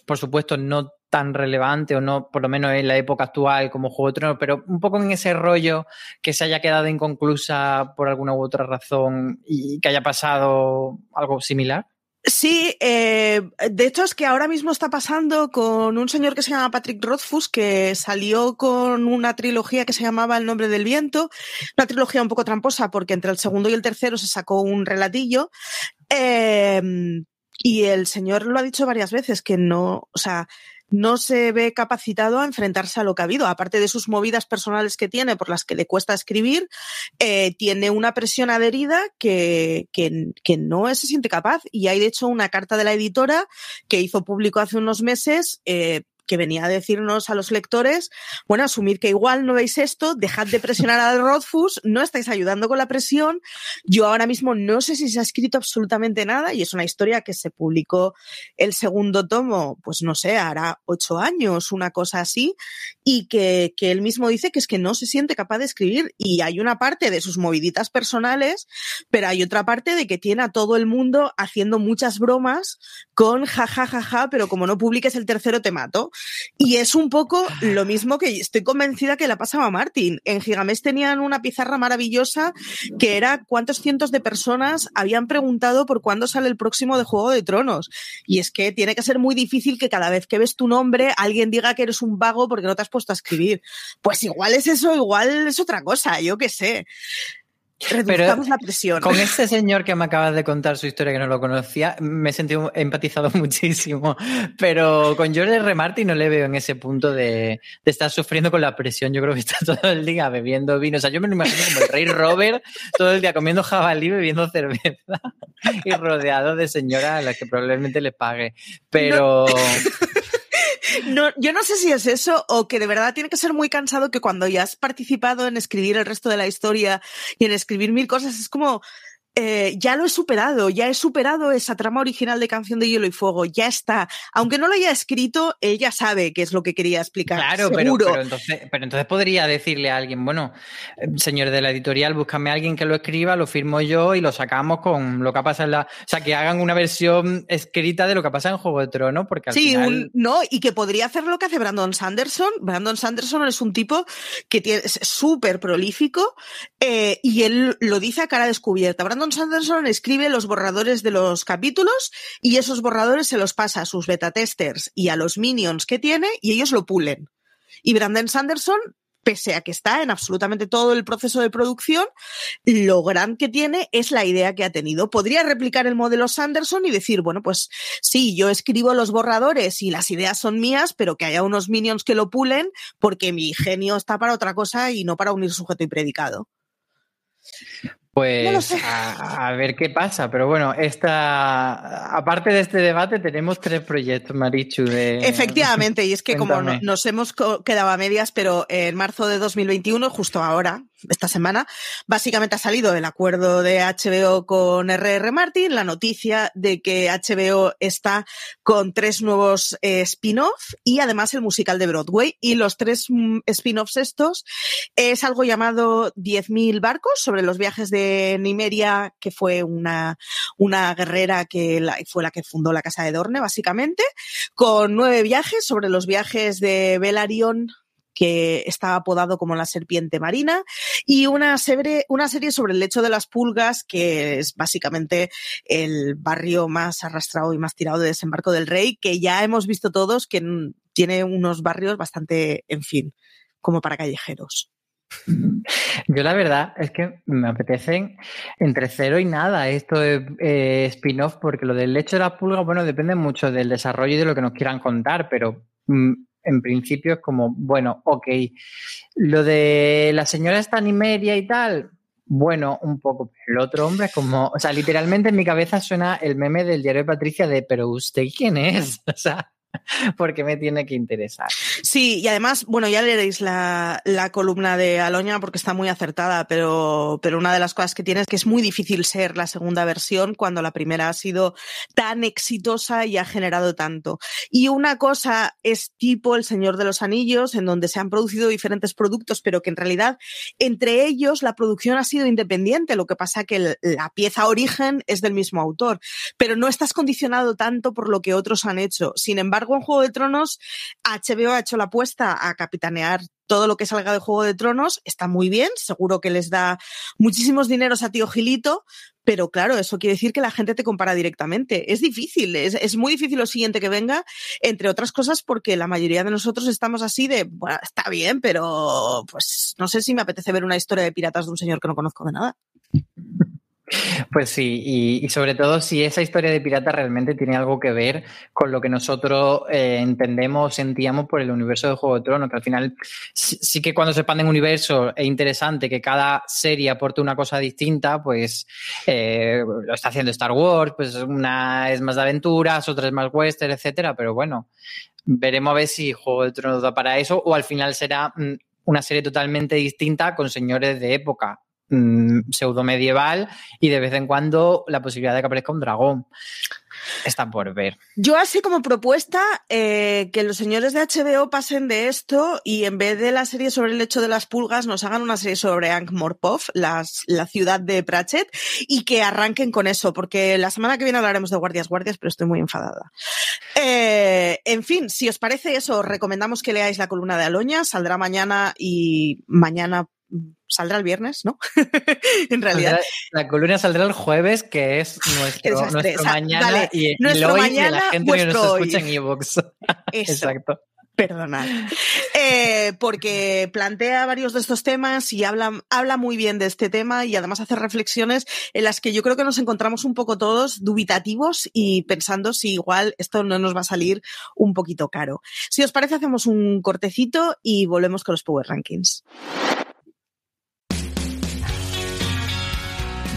Speaker 3: por supuesto, no tan relevante o no, por lo menos en la época actual como Juego de Tronos, pero un poco en ese rollo que se haya quedado inconclusa por alguna u otra razón y que haya pasado algo similar?
Speaker 2: Sí, eh, de hecho es que ahora mismo está pasando con un señor que se llama Patrick Rothfuss, que salió con una trilogía que se llamaba El nombre del viento, una trilogía un poco tramposa porque entre el segundo y el tercero se sacó un relatillo. Eh, y el señor lo ha dicho varias veces, que no, o sea, no se ve capacitado a enfrentarse a lo que ha habido. Aparte de sus movidas personales que tiene, por las que le cuesta escribir, eh, tiene una presión adherida que, que, que, no se siente capaz. Y hay, de hecho, una carta de la editora que hizo público hace unos meses. Eh, que venía a decirnos a los lectores, bueno, asumir que igual no veis esto, dejad de presionar a Rothfuss, no estáis ayudando con la presión. Yo ahora mismo no sé si se ha escrito absolutamente nada y es una historia que se publicó el segundo tomo, pues no sé, hará ocho años, una cosa así, y que, que él mismo dice que es que no se siente capaz de escribir y hay una parte de sus moviditas personales, pero hay otra parte de que tiene a todo el mundo haciendo muchas bromas con jajajaja, ja, ja, ja, pero como no publiques el tercero te mato. Y es un poco lo mismo que estoy convencida que la pasaba a Martin. En Gigamés tenían una pizarra maravillosa que era cuántos cientos de personas habían preguntado por cuándo sale el próximo de Juego de Tronos. Y es que tiene que ser muy difícil que cada vez que ves tu nombre alguien diga que eres un vago porque no te has puesto a escribir. Pues igual es eso, igual es otra cosa, yo qué sé. Reduzcamos la presión.
Speaker 3: Con este señor que me acabas de contar su historia que no lo conocía, me he sentido empatizado muchísimo. Pero con George R. Martin no le veo en ese punto de, de, estar sufriendo con la presión. Yo creo que está todo el día bebiendo vino. O sea, yo me lo imagino como el rey Robert todo el día comiendo jabalí, bebiendo cerveza y rodeado de señoras a las que probablemente le pague. Pero. No.
Speaker 2: No, yo no sé si es eso o que de verdad tiene que ser muy cansado que cuando ya has participado en escribir el resto de la historia y en escribir mil cosas, es como eh, ya lo he superado, ya he superado esa trama original de Canción de Hielo y Fuego, ya está. Aunque no lo haya escrito, ella sabe qué es lo que quería explicar.
Speaker 3: Claro, pero, pero, entonces, pero entonces podría decirle a alguien, bueno, eh, señor de la editorial, búscame a alguien que lo escriba, lo firmo yo y lo sacamos con lo que pasa en la... O sea, que hagan una versión escrita de lo que pasa en Juego de Tronos, porque al
Speaker 2: sí,
Speaker 3: final...
Speaker 2: un, no, y que podría hacer lo que hace Brandon Sanderson. Brandon Sanderson es un tipo que tiene, es súper prolífico eh, y él lo dice a cara descubierta. Brandon Sanderson escribe los borradores de los capítulos y esos borradores se los pasa a sus beta testers y a los minions que tiene y ellos lo pulen. Y Brandon Sanderson pese a que está en absolutamente todo el proceso de producción, lo gran que tiene es la idea que ha tenido. Podría replicar el modelo Sanderson y decir, bueno, pues sí, yo escribo los borradores y las ideas son mías, pero que haya unos minions que lo pulen porque mi genio está para otra cosa y no para unir sujeto y predicado.
Speaker 3: Pues no a, a, ver qué pasa, pero bueno, esta, aparte de este debate tenemos tres proyectos, Marichu. De,
Speaker 2: Efectivamente, y es que como no, nos hemos quedado a medias, pero en marzo de 2021, justo ahora, esta semana, básicamente ha salido el acuerdo de HBO con RR Martin, la noticia de que HBO está con tres nuevos eh, spin-off y además el musical de Broadway. Y los tres mm, spin-offs estos es algo llamado 10.000 barcos sobre los viajes de Nimeria, que fue una, una guerrera que fue la que fundó la Casa de Dorne, básicamente, con nueve viajes sobre los viajes de Belarion que está apodado como la serpiente marina, y una serie, sobre el lecho de las pulgas, que es básicamente el barrio más arrastrado y más tirado de desembarco del rey, que ya hemos visto todos que tiene unos barrios bastante, en fin, como para callejeros.
Speaker 3: Yo la verdad es que me apetecen entre cero y nada esto de eh, spin-off, porque lo del lecho de las pulgas, bueno, depende mucho del desarrollo y de lo que nos quieran contar, pero mm, en principio es como, bueno, ok. Lo de la señora Stanimeria y tal, bueno, un poco. El otro hombre es como, o sea, literalmente en mi cabeza suena el meme del diario de Patricia de, pero usted quién es? O sea, porque me tiene que interesar.
Speaker 2: Sí, y además, bueno, ya leeréis la, la, columna de Aloña porque está muy acertada, pero, pero una de las cosas que tiene es que es muy difícil ser la segunda versión cuando la primera ha sido tan exitosa y ha generado tanto. Y una cosa es tipo El Señor de los Anillos, en donde se han producido diferentes productos, pero que en realidad entre ellos la producción ha sido independiente, lo que pasa que la pieza origen es del mismo autor, pero no estás condicionado tanto por lo que otros han hecho. Sin embargo, en Juego de Tronos, HBO ha hecho la apuesta a capitanear todo lo que salga de Juego de Tronos, está muy bien, seguro que les da muchísimos dineros a Tío Gilito, pero claro, eso quiere decir que la gente te compara directamente. Es difícil, es, es, muy difícil lo siguiente que venga, entre otras cosas porque la mayoría de nosotros estamos así de, bueno, está bien, pero pues no sé si me apetece ver una historia de piratas de un señor que no conozco de nada.
Speaker 3: Pues sí, y, sobre todo si esa historia de pirata realmente tiene algo que ver con lo que nosotros eh, entendemos, sentíamos por el universo de Juego de Tronos, que al final sí, que cuando se expande un universo es interesante que cada serie aporte una cosa distinta, pues eh, lo está haciendo Star Wars, pues una es más de aventuras, otra es más western, etcétera, pero bueno, veremos a ver si Juego de Tronos da para eso o al final será mm, una serie totalmente distinta con señores de época Mm, pseudo medieval y de vez en cuando la posibilidad de que aparezca un dragón. Está por ver.
Speaker 2: Yo así como propuesta eh, que los señores de HBO pasen de esto y en vez de la serie sobre el hecho de las pulgas nos hagan una serie sobre Ankh-Morpov, la ciudad de Pratchett, y que arranquen con eso, porque la semana que viene hablaremos de guardias guardias, pero estoy muy enfadada. Eh, en fin, si os parece eso, recomendamos que leáis la columna de Aloña, saldrá mañana y mañana saldrá el viernes, ¿no? en realidad.
Speaker 3: La columna saldrá el jueves, que es nuestro, mañana y, nuestro hoy mañana, la gente que nos escucha en ebooks. Exacto.
Speaker 2: Perdonad. Eh, porque plantea varios de estos temas y habla, habla muy bien de este tema y además hace reflexiones en las que yo creo que nos encontramos un poco todos dubitativos y pensando si igual esto no nos va a salir un poquito caro. Si os parece, hacemos un cortecito y volvemos con los Power Rankings.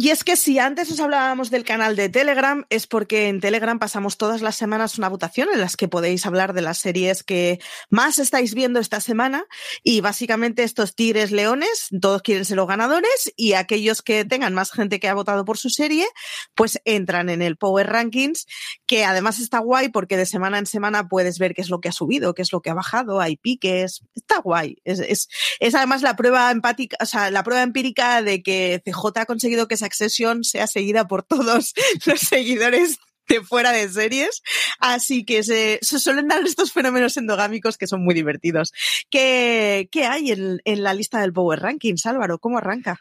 Speaker 2: Y es que si antes os hablábamos del canal de Telegram, es porque en Telegram pasamos todas las semanas una votación en las que podéis hablar de las series que más estáis viendo esta semana. Y básicamente estos tigres leones, todos quieren ser los ganadores y aquellos que tengan más gente que ha votado por su serie, pues entran en el Power Rankings, que además está guay porque de semana en semana puedes ver qué es lo que ha subido, qué es lo que ha bajado, hay piques, está guay. Es, es, es además la prueba empática, o sea, la prueba empírica de que CJ ha conseguido que se Accession sea seguida por todos los seguidores de fuera de series. Así que se, se, suelen dar estos fenómenos endogámicos que son muy divertidos. ¿Qué, qué hay en, en, la lista del Power Rankings, Álvaro? ¿Cómo arranca?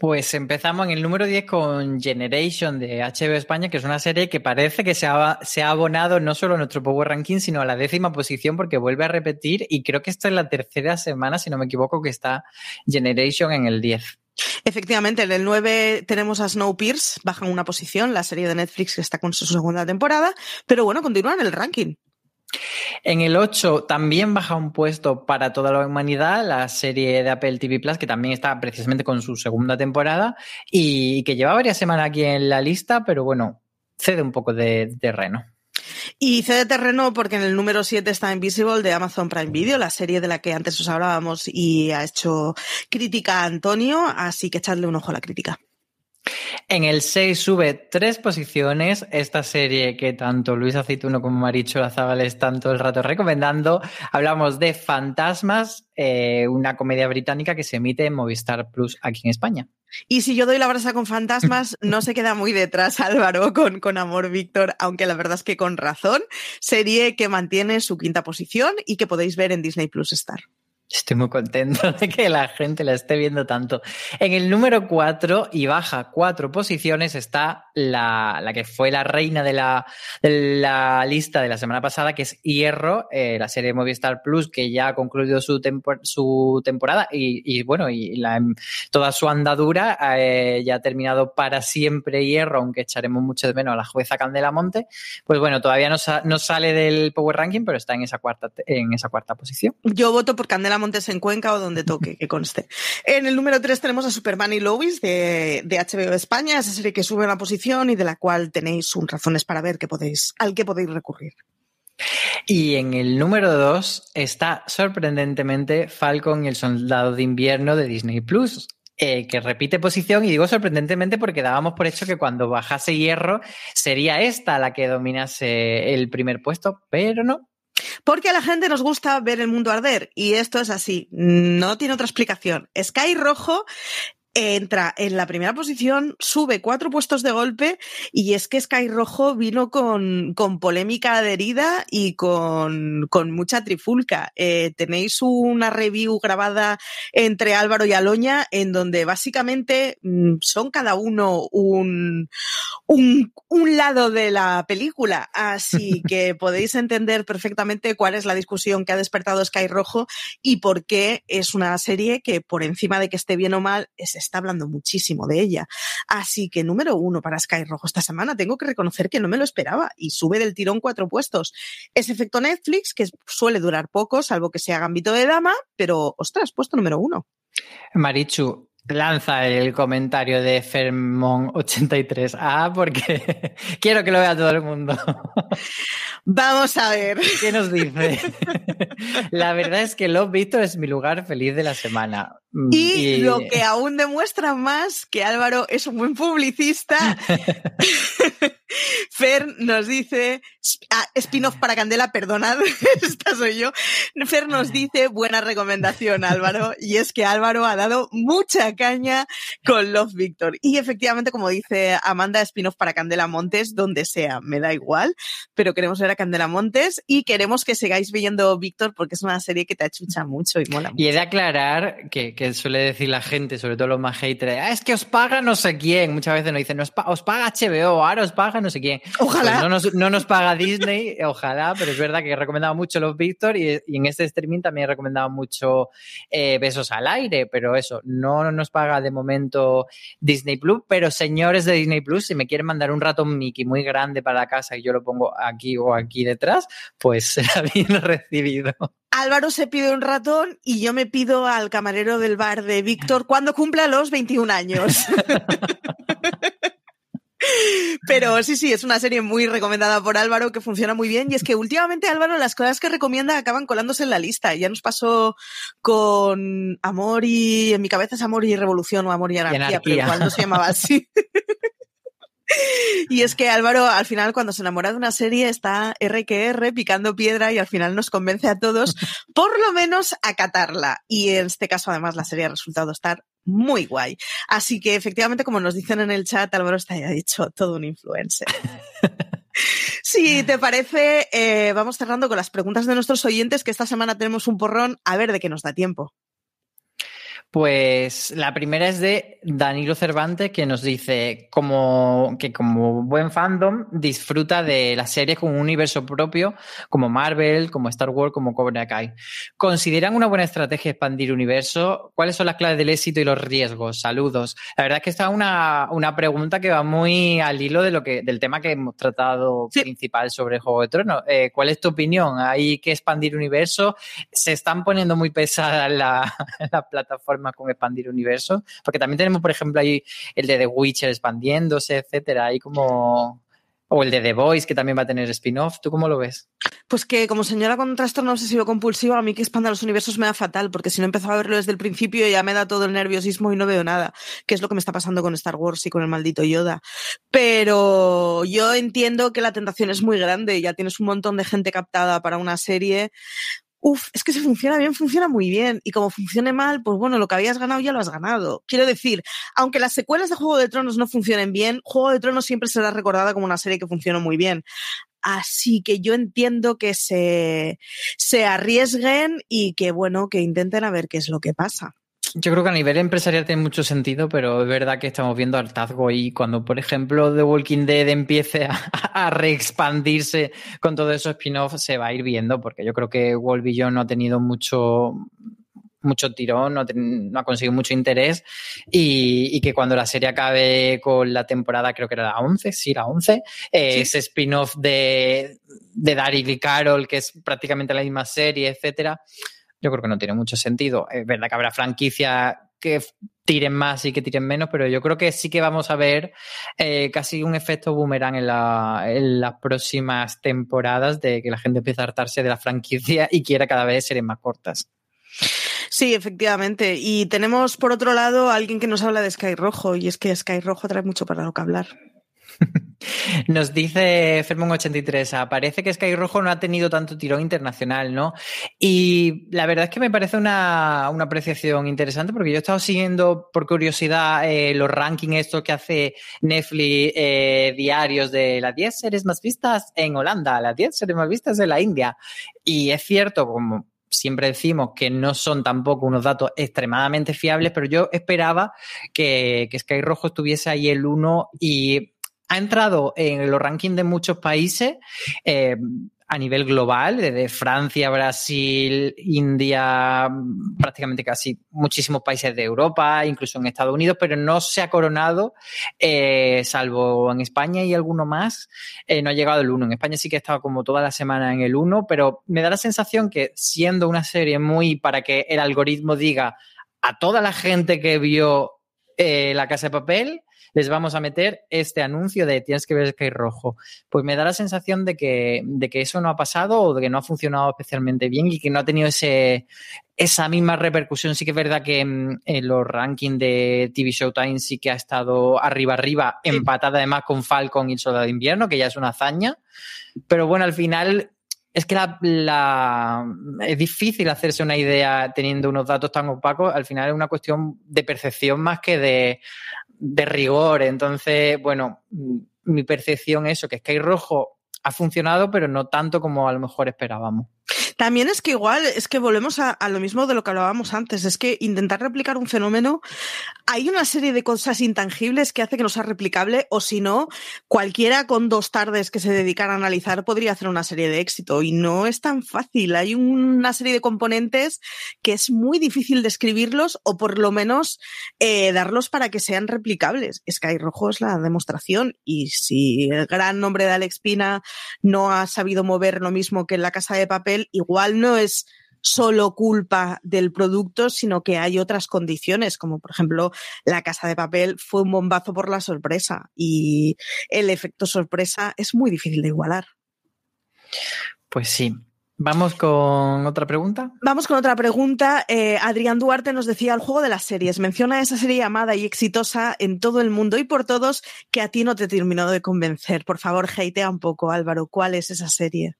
Speaker 3: Pues empezamos en el número 10 con Generation de HBO España, que es una serie que parece que se ha, se ha abonado no solo a nuestro Power Ranking, sino a la décima posición, porque vuelve a repetir, y creo que esta es la tercera semana, si no me equivoco, que está Generation en el 10.
Speaker 2: Efectivamente, en el 9 tenemos a Snowpiercer, bajan una posición, la serie de Netflix que está con su segunda temporada, pero bueno, continúa en el ranking.
Speaker 3: En el 8 también baja un puesto para toda la humanidad, la serie de Apple TV Plus, que también está precisamente con su segunda temporada y que lleva varias semanas aquí en la lista, pero bueno, cede un poco de terreno.
Speaker 2: Y cede terreno porque en el número 7 está Invisible de Amazon Prime Video, la serie de la que antes os hablábamos y ha hecho crítica a Antonio, así que echadle un ojo a la crítica.
Speaker 3: En el 6 sube tres posiciones esta serie que tanto Luis Aceituno como Maricho Lazábal están todo el rato recomendando. Hablamos de Fantasmas, eh, una comedia británica que se emite en Movistar Plus aquí en España.
Speaker 2: Y si yo doy la brasa con fantasmas, no se queda muy detrás Álvaro con, con Amor Víctor, aunque la verdad es que con razón. Serie que mantiene su quinta posición y que podéis ver en Disney Plus Star.
Speaker 3: Estoy muy contento de que la gente la esté viendo tanto. En el número 4 y baja cuatro posiciones está la, la que fue la reina de la, de la, lista de la semana pasada, que es Hierro, eh, la serie Movistar Plus, que ya ha concluido su, su temporada y, y, bueno, y la, toda su andadura. Eh, ya ha terminado para siempre Hierro, aunque echaremos mucho de menos a la jueza Candela Monte. Pues bueno, todavía no, sa no sale del Power Ranking, pero está en esa cuarta, en esa cuarta posición.
Speaker 2: Yo voto por Candela Montes en Cuenca o donde toque, que conste. En el número 3 tenemos a Superman y Lois de, de HBO España, esa serie que sube una posición y de la cual tenéis un razones para ver que podéis, al que podéis recurrir.
Speaker 3: Y en el número 2 está sorprendentemente Falcon y el Soldado de Invierno de Disney Plus. Eh, que repite posición, y digo sorprendentemente porque dábamos por hecho que cuando bajase hierro sería esta la que dominase el primer puesto, pero no,
Speaker 2: porque a la gente nos gusta ver el mundo arder y esto es así, no tiene otra explicación. Sky Rojo entra en la primera posición, sube cuatro puestos de golpe y es que Sky Rojo vino con, con polémica adherida y con, con mucha trifulca. Eh, tenéis una review grabada entre Álvaro y Aloña en donde básicamente mmm, son cada uno un, un, un lado de la película, así que podéis entender perfectamente cuál es la discusión que ha despertado Sky Rojo y por qué es una serie que por encima de que esté bien o mal es está hablando muchísimo de ella. Así que número uno para Sky Rojo esta semana. Tengo que reconocer que no me lo esperaba y sube del tirón cuatro puestos. Es efecto Netflix, que suele durar poco, salvo que sea Gambito de Dama, pero ostras, puesto número uno.
Speaker 3: Marichu, Lanza el comentario de Fermon83A ah, porque quiero que lo vea todo el mundo.
Speaker 2: Vamos a ver.
Speaker 3: ¿Qué nos dice? La verdad es que Love Victor es mi lugar feliz de la semana.
Speaker 2: Y, y, lo que aún demuestra más que Álvaro es un buen publicista. Fer nos dice, ah, spin-off para Candela, perdonad, esta soy yo. Fer nos dice, buena recomendación Álvaro, y es que Álvaro ha dado mucha caña con Love Victor. Y efectivamente, como dice Amanda, spin-off para Candela Montes, donde sea, me da igual, pero queremos ver a Candela Montes y queremos que sigáis viendo Víctor porque es una serie que te achucha mucho y mola mucho.
Speaker 3: Y he de aclarar que, que suele decir la gente, sobre todo los más haters, ah, es que os paga no sé quién. Muchas veces nos dicen, os, pa os paga HBO, ahora os paga no sé quién.
Speaker 2: Ojalá.
Speaker 3: Pues no, nos, no, nos, paga Disney, ojalá, pero es verdad que he recomendado mucho los Victor y, y en este streaming también he recomendado mucho eh, Besos al aire, pero eso, no nos paga de momento Disney Plus, pero señores de Disney Plus, si me quieren mandar un ratón Mickey muy grande para la casa y yo lo pongo aquí o aquí detrás, pues será bien recibido.
Speaker 2: Álvaro se pide un ratón y yo me pido al camarero del bar de Víctor cuando cumpla los 21 años. Pero sí, sí, es una serie muy recomendada por Álvaro que funciona muy bien. Y es que últimamente Álvaro las cosas que recomienda acaban colándose en la lista. Ya nos pasó con Amor y en mi cabeza es Amor y Revolución o Amor y Anarquía,
Speaker 3: anarquía.
Speaker 2: pero igual no se llamaba así. Y es que Álvaro, al final, cuando se enamora de una serie, está R que R picando piedra y al final nos convence a todos, por lo menos, a catarla. Y en este caso, además, la serie ha resultado estar muy guay. Así que, efectivamente, como nos dicen en el chat, Álvaro está ya dicho todo un influencer. Si te parece, eh, vamos cerrando con las preguntas de nuestros oyentes, que esta semana tenemos un porrón, a ver de qué nos da tiempo.
Speaker 3: Pues la primera es de Danilo Cervantes, que nos dice como, que como buen fandom disfruta de las series con un universo propio, como Marvel, como Star Wars, como Cobra Kai. ¿Consideran una buena estrategia expandir universo? ¿Cuáles son las claves del éxito y los riesgos? Saludos. La verdad es que esta es una, una pregunta que va muy al hilo de lo que, del tema que hemos tratado
Speaker 2: Sí.
Speaker 3: principal sobre el Juego de Tronos. Eh, ¿Cuál es tu opinión? ¿Hay que expandir universo? ¿Se están poniendo muy pesadas la- las plataformas con expandir universo? Porque también tenemos, por ejemplo, ahí el de The Witcher expandiéndose, etcétera. Hay como... O el de The Voice, que también va a tener spin-off. ¿Tú cómo lo ves?
Speaker 2: Pues que como señora con trastorno obsesivo compulsivo, a mí que expanda los universos me da fatal, porque si no empezado a verlo desde el principio ya me da todo el nerviosismo y no veo nada, que es lo que me está pasando con Star Wars y con el maldito Yoda. Pero yo entiendo que la tentación es muy grande, ya tienes un montón de gente captada para una serie. Uf, es que si funciona bien, funciona muy bien. Y como funcione mal, pues bueno, lo que habías ganado ya lo has ganado. Quiero decir, aunque las secuelas de Juego de Tronos no funcionen bien, Juego de Tronos siempre será recordada como una serie que funcionó muy bien. Así que yo entiendo que se, se arriesguen y que, bueno, que intenten a ver qué es lo que pasa.
Speaker 3: Yo creo que a nivel empresarial tiene mucho sentido, pero es verdad que estamos viendo hartazgo y cuando, por ejemplo, The Walking Dead empiece a, a reexpandirse con todos esos spin-offs, se va a ir viendo, porque yo creo que World Beyond no ha tenido mucho mucho tirón, no, no ha conseguido mucho interés y, y que cuando la serie acabe con la temporada, creo que era la 11, sí, la 11, eh,
Speaker 2: Sí.
Speaker 3: ese spin-off de, de Daryl y Carol, que es prácticamente la misma serie, etcétera, yo creo que no tiene mucho sentido. Es verdad que habrá franquicias que tiren más y que tiren menos, pero yo creo que sí que vamos a ver eh, casi un efecto boomerang en, la- en las próximas temporadas de que la gente empieza a hartarse de la franquicia y quiera cada vez series más cortas.
Speaker 2: Sí, efectivamente. Y tenemos, por otro lado, alguien que nos habla de Sky Rojo, y es que Sky Rojo trae mucho para lo que hablar.
Speaker 3: Nos dice Fermon83, parece que Sky Rojo no ha tenido tanto tirón internacional, ¿no? Y la verdad es que me parece una, una apreciación interesante porque yo he estado siguiendo por curiosidad eh, los rankings estos que hace Netflix eh, diarios de las 10 series más vistas en Holanda, las 10 series más vistas en la India. Y es cierto, como siempre decimos, que no son tampoco unos datos extremadamente fiables, pero yo esperaba que, que Sky Rojo estuviese ahí el 1 y ha entrado en los rankings de muchos países eh, a nivel global, desde Francia, Brasil, India, prácticamente casi muchísimos países de Europa, incluso en Estados Unidos, pero no se ha coronado, eh, salvo en España y alguno más, eh, no ha llegado el 1. En España sí que ha estado como toda la semana en el 1, pero me da la sensación que siendo una serie muy para que el algoritmo diga a toda la gente que vio La Casa de Papel, les vamos a meter este anuncio de tienes que ver Sky Rojo. Pues me da la sensación de que, de que eso no ha pasado o de que no ha funcionado especialmente bien y que no ha tenido ese, esa misma repercusión. Sí que es verdad que mm, en los rankings de TV Showtime sí que ha estado arriba arriba, empatada además con Falcon y el Soldado de Invierno, que ya es una hazaña. Pero bueno, al final es que la, la- es difícil hacerse una idea teniendo unos datos tan opacos. Al final es una cuestión de percepción más que de, de rigor. Entonces, bueno, mi percepción es eso, que Sky Rojo ha funcionado, pero no tanto como a lo mejor esperábamos.
Speaker 2: También es que igual, es que volvemos a, lo mismo de lo que hablábamos antes, es que intentar replicar un fenómeno, hay una serie de cosas intangibles que hace que no sea replicable, o si no, cualquiera con dos tardes que se dedicara a analizar podría hacer una serie de éxito, y no es tan fácil. Hay una serie de componentes que es muy difícil describirlos, o por lo menos eh, darlos para que sean replicables. Sky Rojo es la demostración, y si el gran nombre de Alex Pina no ha sabido mover lo mismo que en la casa de papel, no es solo culpa del producto, sino que hay otras condiciones, como por ejemplo la casa de papel fue un bombazo por la sorpresa y el efecto sorpresa es muy difícil de igualar.
Speaker 3: Pues sí. Vamos con otra pregunta.
Speaker 2: Vamos con otra pregunta. Eh, Adrián Duarte nos decía el juego de las series. Menciona esa serie amada y exitosa en todo el mundo y por todos que a ti no te terminó de convencer. Por favor, hatea un poco, Álvaro. ¿Cuál es esa serie?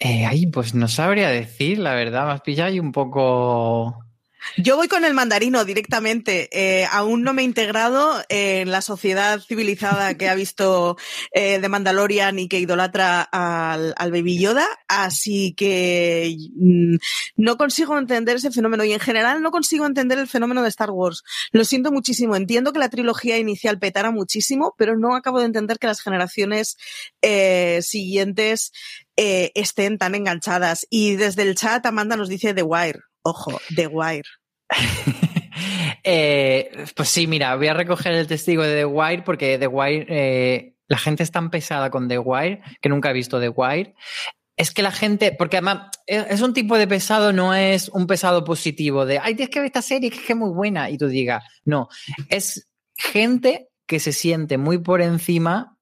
Speaker 3: Eh, ay, pues no sabría decir, la verdad, más pillado y un poco
Speaker 2: yo voy con el mandarino directamente. Eh, aún no me he integrado en la sociedad civilizada que ha visto eh, de Mandalorian y que idolatra al, Baby Yoda, así que mm, no consigo entender ese fenómeno y en general no consigo entender el fenómeno de Star Wars. Lo siento muchísimo. Entiendo que la trilogía inicial petara muchísimo, pero no acabo de entender que las generaciones eh, siguientes estén tan enganchadas. Y desde el chat Amanda nos dice The Wire. Ojo, The Wire.
Speaker 3: Eh, pues sí, mira, voy a recoger el testigo de The Wire porque The Wire, eh, la gente es tan pesada con The Wire que nunca ha visto The Wire. Es que la gente, porque además es un tipo de pesado, no es un pesado positivo de, ay, tienes que ver esta serie que es muy buena y tú digas, no, es gente que se siente muy por encima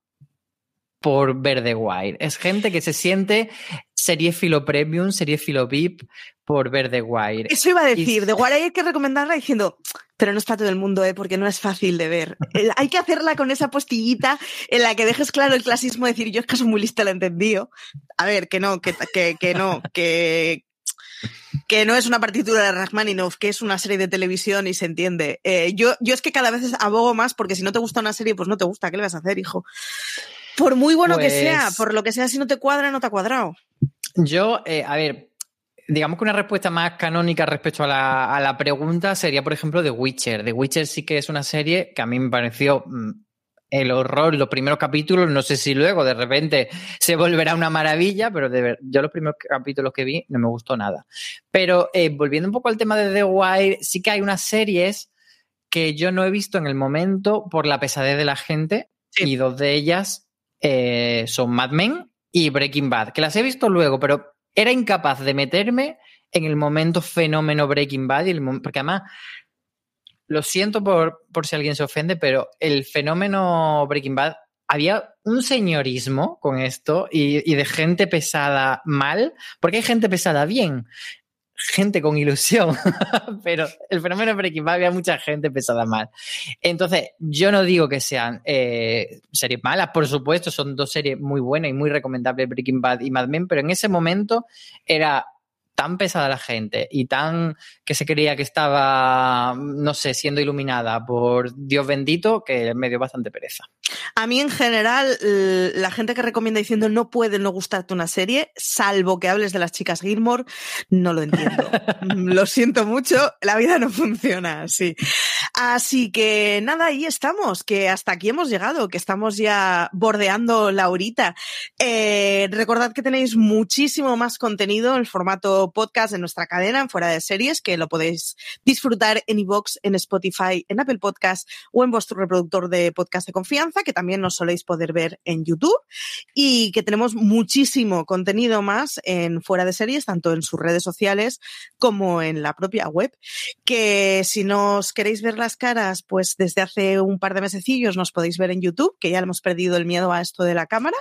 Speaker 3: por ver The Wire. Es gente que se siente serie filo premium, serie filo VIP por ver The Wire.
Speaker 2: Eso iba a decir, The Wire hay que recomendarla diciendo, pero no es para todo el mundo, ¿eh? porque no es fácil de ver. hay que hacerla con esa postillita en la que dejes claro el clasismo, decir, yo es que soy muy lista, lo entendido. A ver, que no, que, que, que no, que, que no es una partitura de Rachmaninoff, que es una serie de televisión y se entiende. Eh, yo, yo es que cada vez abogo más porque si no te gusta una serie, pues no te gusta. ¿Qué le vas a hacer, hijo? Por muy bueno que sea, pues por lo que sea, si no te cuadra, no te ha cuadrado.
Speaker 3: Yo, eh, a ver, digamos que una respuesta más canónica respecto a la, a la, pregunta sería, por ejemplo, The Witcher. The Witcher sí que es una serie que a mí me pareció mm, el horror, los primeros capítulos, no sé si luego de repente se volverá una maravilla, pero de ver, yo los primeros capítulos que vi no me gustó nada. Pero eh, volviendo un poco al tema de The Wire, sí que hay unas series que yo no he visto en el momento por la pesadez de la gente y dos de ellas eh, son Mad Men y Breaking Bad, que las he visto luego, pero era incapaz de meterme en el momento fenómeno Breaking Bad, y porque además, lo siento por, por si alguien se ofende, pero el fenómeno Breaking Bad había un señorismo con esto y, y, de gente pesada mal, porque hay gente pesada bien gente con ilusión, pero el fenómeno Breaking Bad había mucha gente pesada mal. Entonces, yo no digo que sean eh, series malas, por supuesto, son dos series muy buenas y muy recomendables, Breaking Bad y Mad Men, pero en ese momento era tan pesada la gente y tan que se creía que estaba, no sé, siendo iluminada por Dios bendito, que me dio bastante pereza.
Speaker 2: A mí en general, la gente que recomienda diciendo no puede no gustarte una serie, salvo que hables de las chicas Gilmore, no lo entiendo. lo siento mucho, la vida no funciona así. Así que nada, ahí estamos, que hasta aquí hemos llegado, que estamos ya bordeando la horita. Eh, recordad que tenéis muchísimo más contenido en formato podcast en nuestra cadena, en Fuera de Series, que lo podéis disfrutar en iVoox, en Spotify, en Apple Podcast o en vuestro reproductor de podcast de confianza, que también nos soléis poder ver en YouTube. Y que tenemos muchísimo contenido más en Fuera de Series, tanto en sus redes sociales como en la propia web. Que si nos queréis ver las caras, pues desde hace un par de mesecillos nos podéis ver en YouTube, que ya hemos perdido el miedo a esto de la cámara.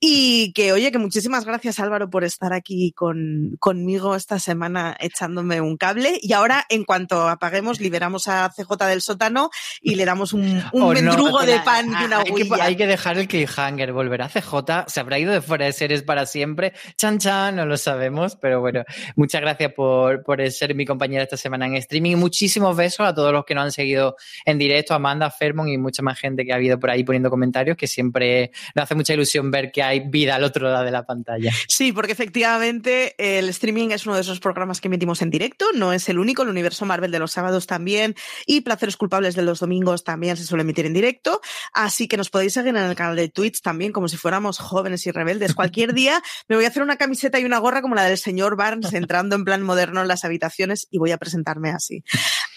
Speaker 2: Y que, oye, que muchísimas gracias Álvaro por estar aquí con, conmigo esta semana echándome un cable. Y ahora, en cuanto apaguemos, liberamos a CJ del sótano y le damos un, un mendrugo de pan y una
Speaker 3: hay que, hay que dejar el cliffhanger. Volverá a CJ, se habrá ido de fuera de series para siempre. Chan, chan, no lo sabemos. Pero bueno, muchas gracias por, por ser mi compañera esta semana en streaming. Y muchísimos besos a todos los que nos han seguido en directo, Amanda, Fermon y mucha más gente que ha habido por ahí poniendo comentarios, que siempre nos hace mucha ilusión ver que hay vida al otro lado de la pantalla.
Speaker 2: Sí, porque efectivamente el streaming es uno de esos programas que emitimos en directo, no es el único, el universo Marvel de los sábados también y Placeres Culpables de los domingos también se suele emitir en directo, así que nos podéis seguir en el canal de Twitch también como si fuéramos jóvenes y rebeldes. Cualquier día me voy a hacer una camiseta y una gorra como la del señor Barnes entrando en plan moderno en las habitaciones y voy a presentarme así.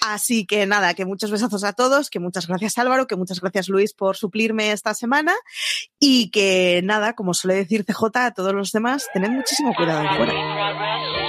Speaker 2: Así que nada, que muchos besazos a todos, que muchas gracias Álvaro, que muchas gracias Luis por suplirme esta semana y que nada, como suele decir CJ a todos los demás, tened muchísimo cuidado fuera.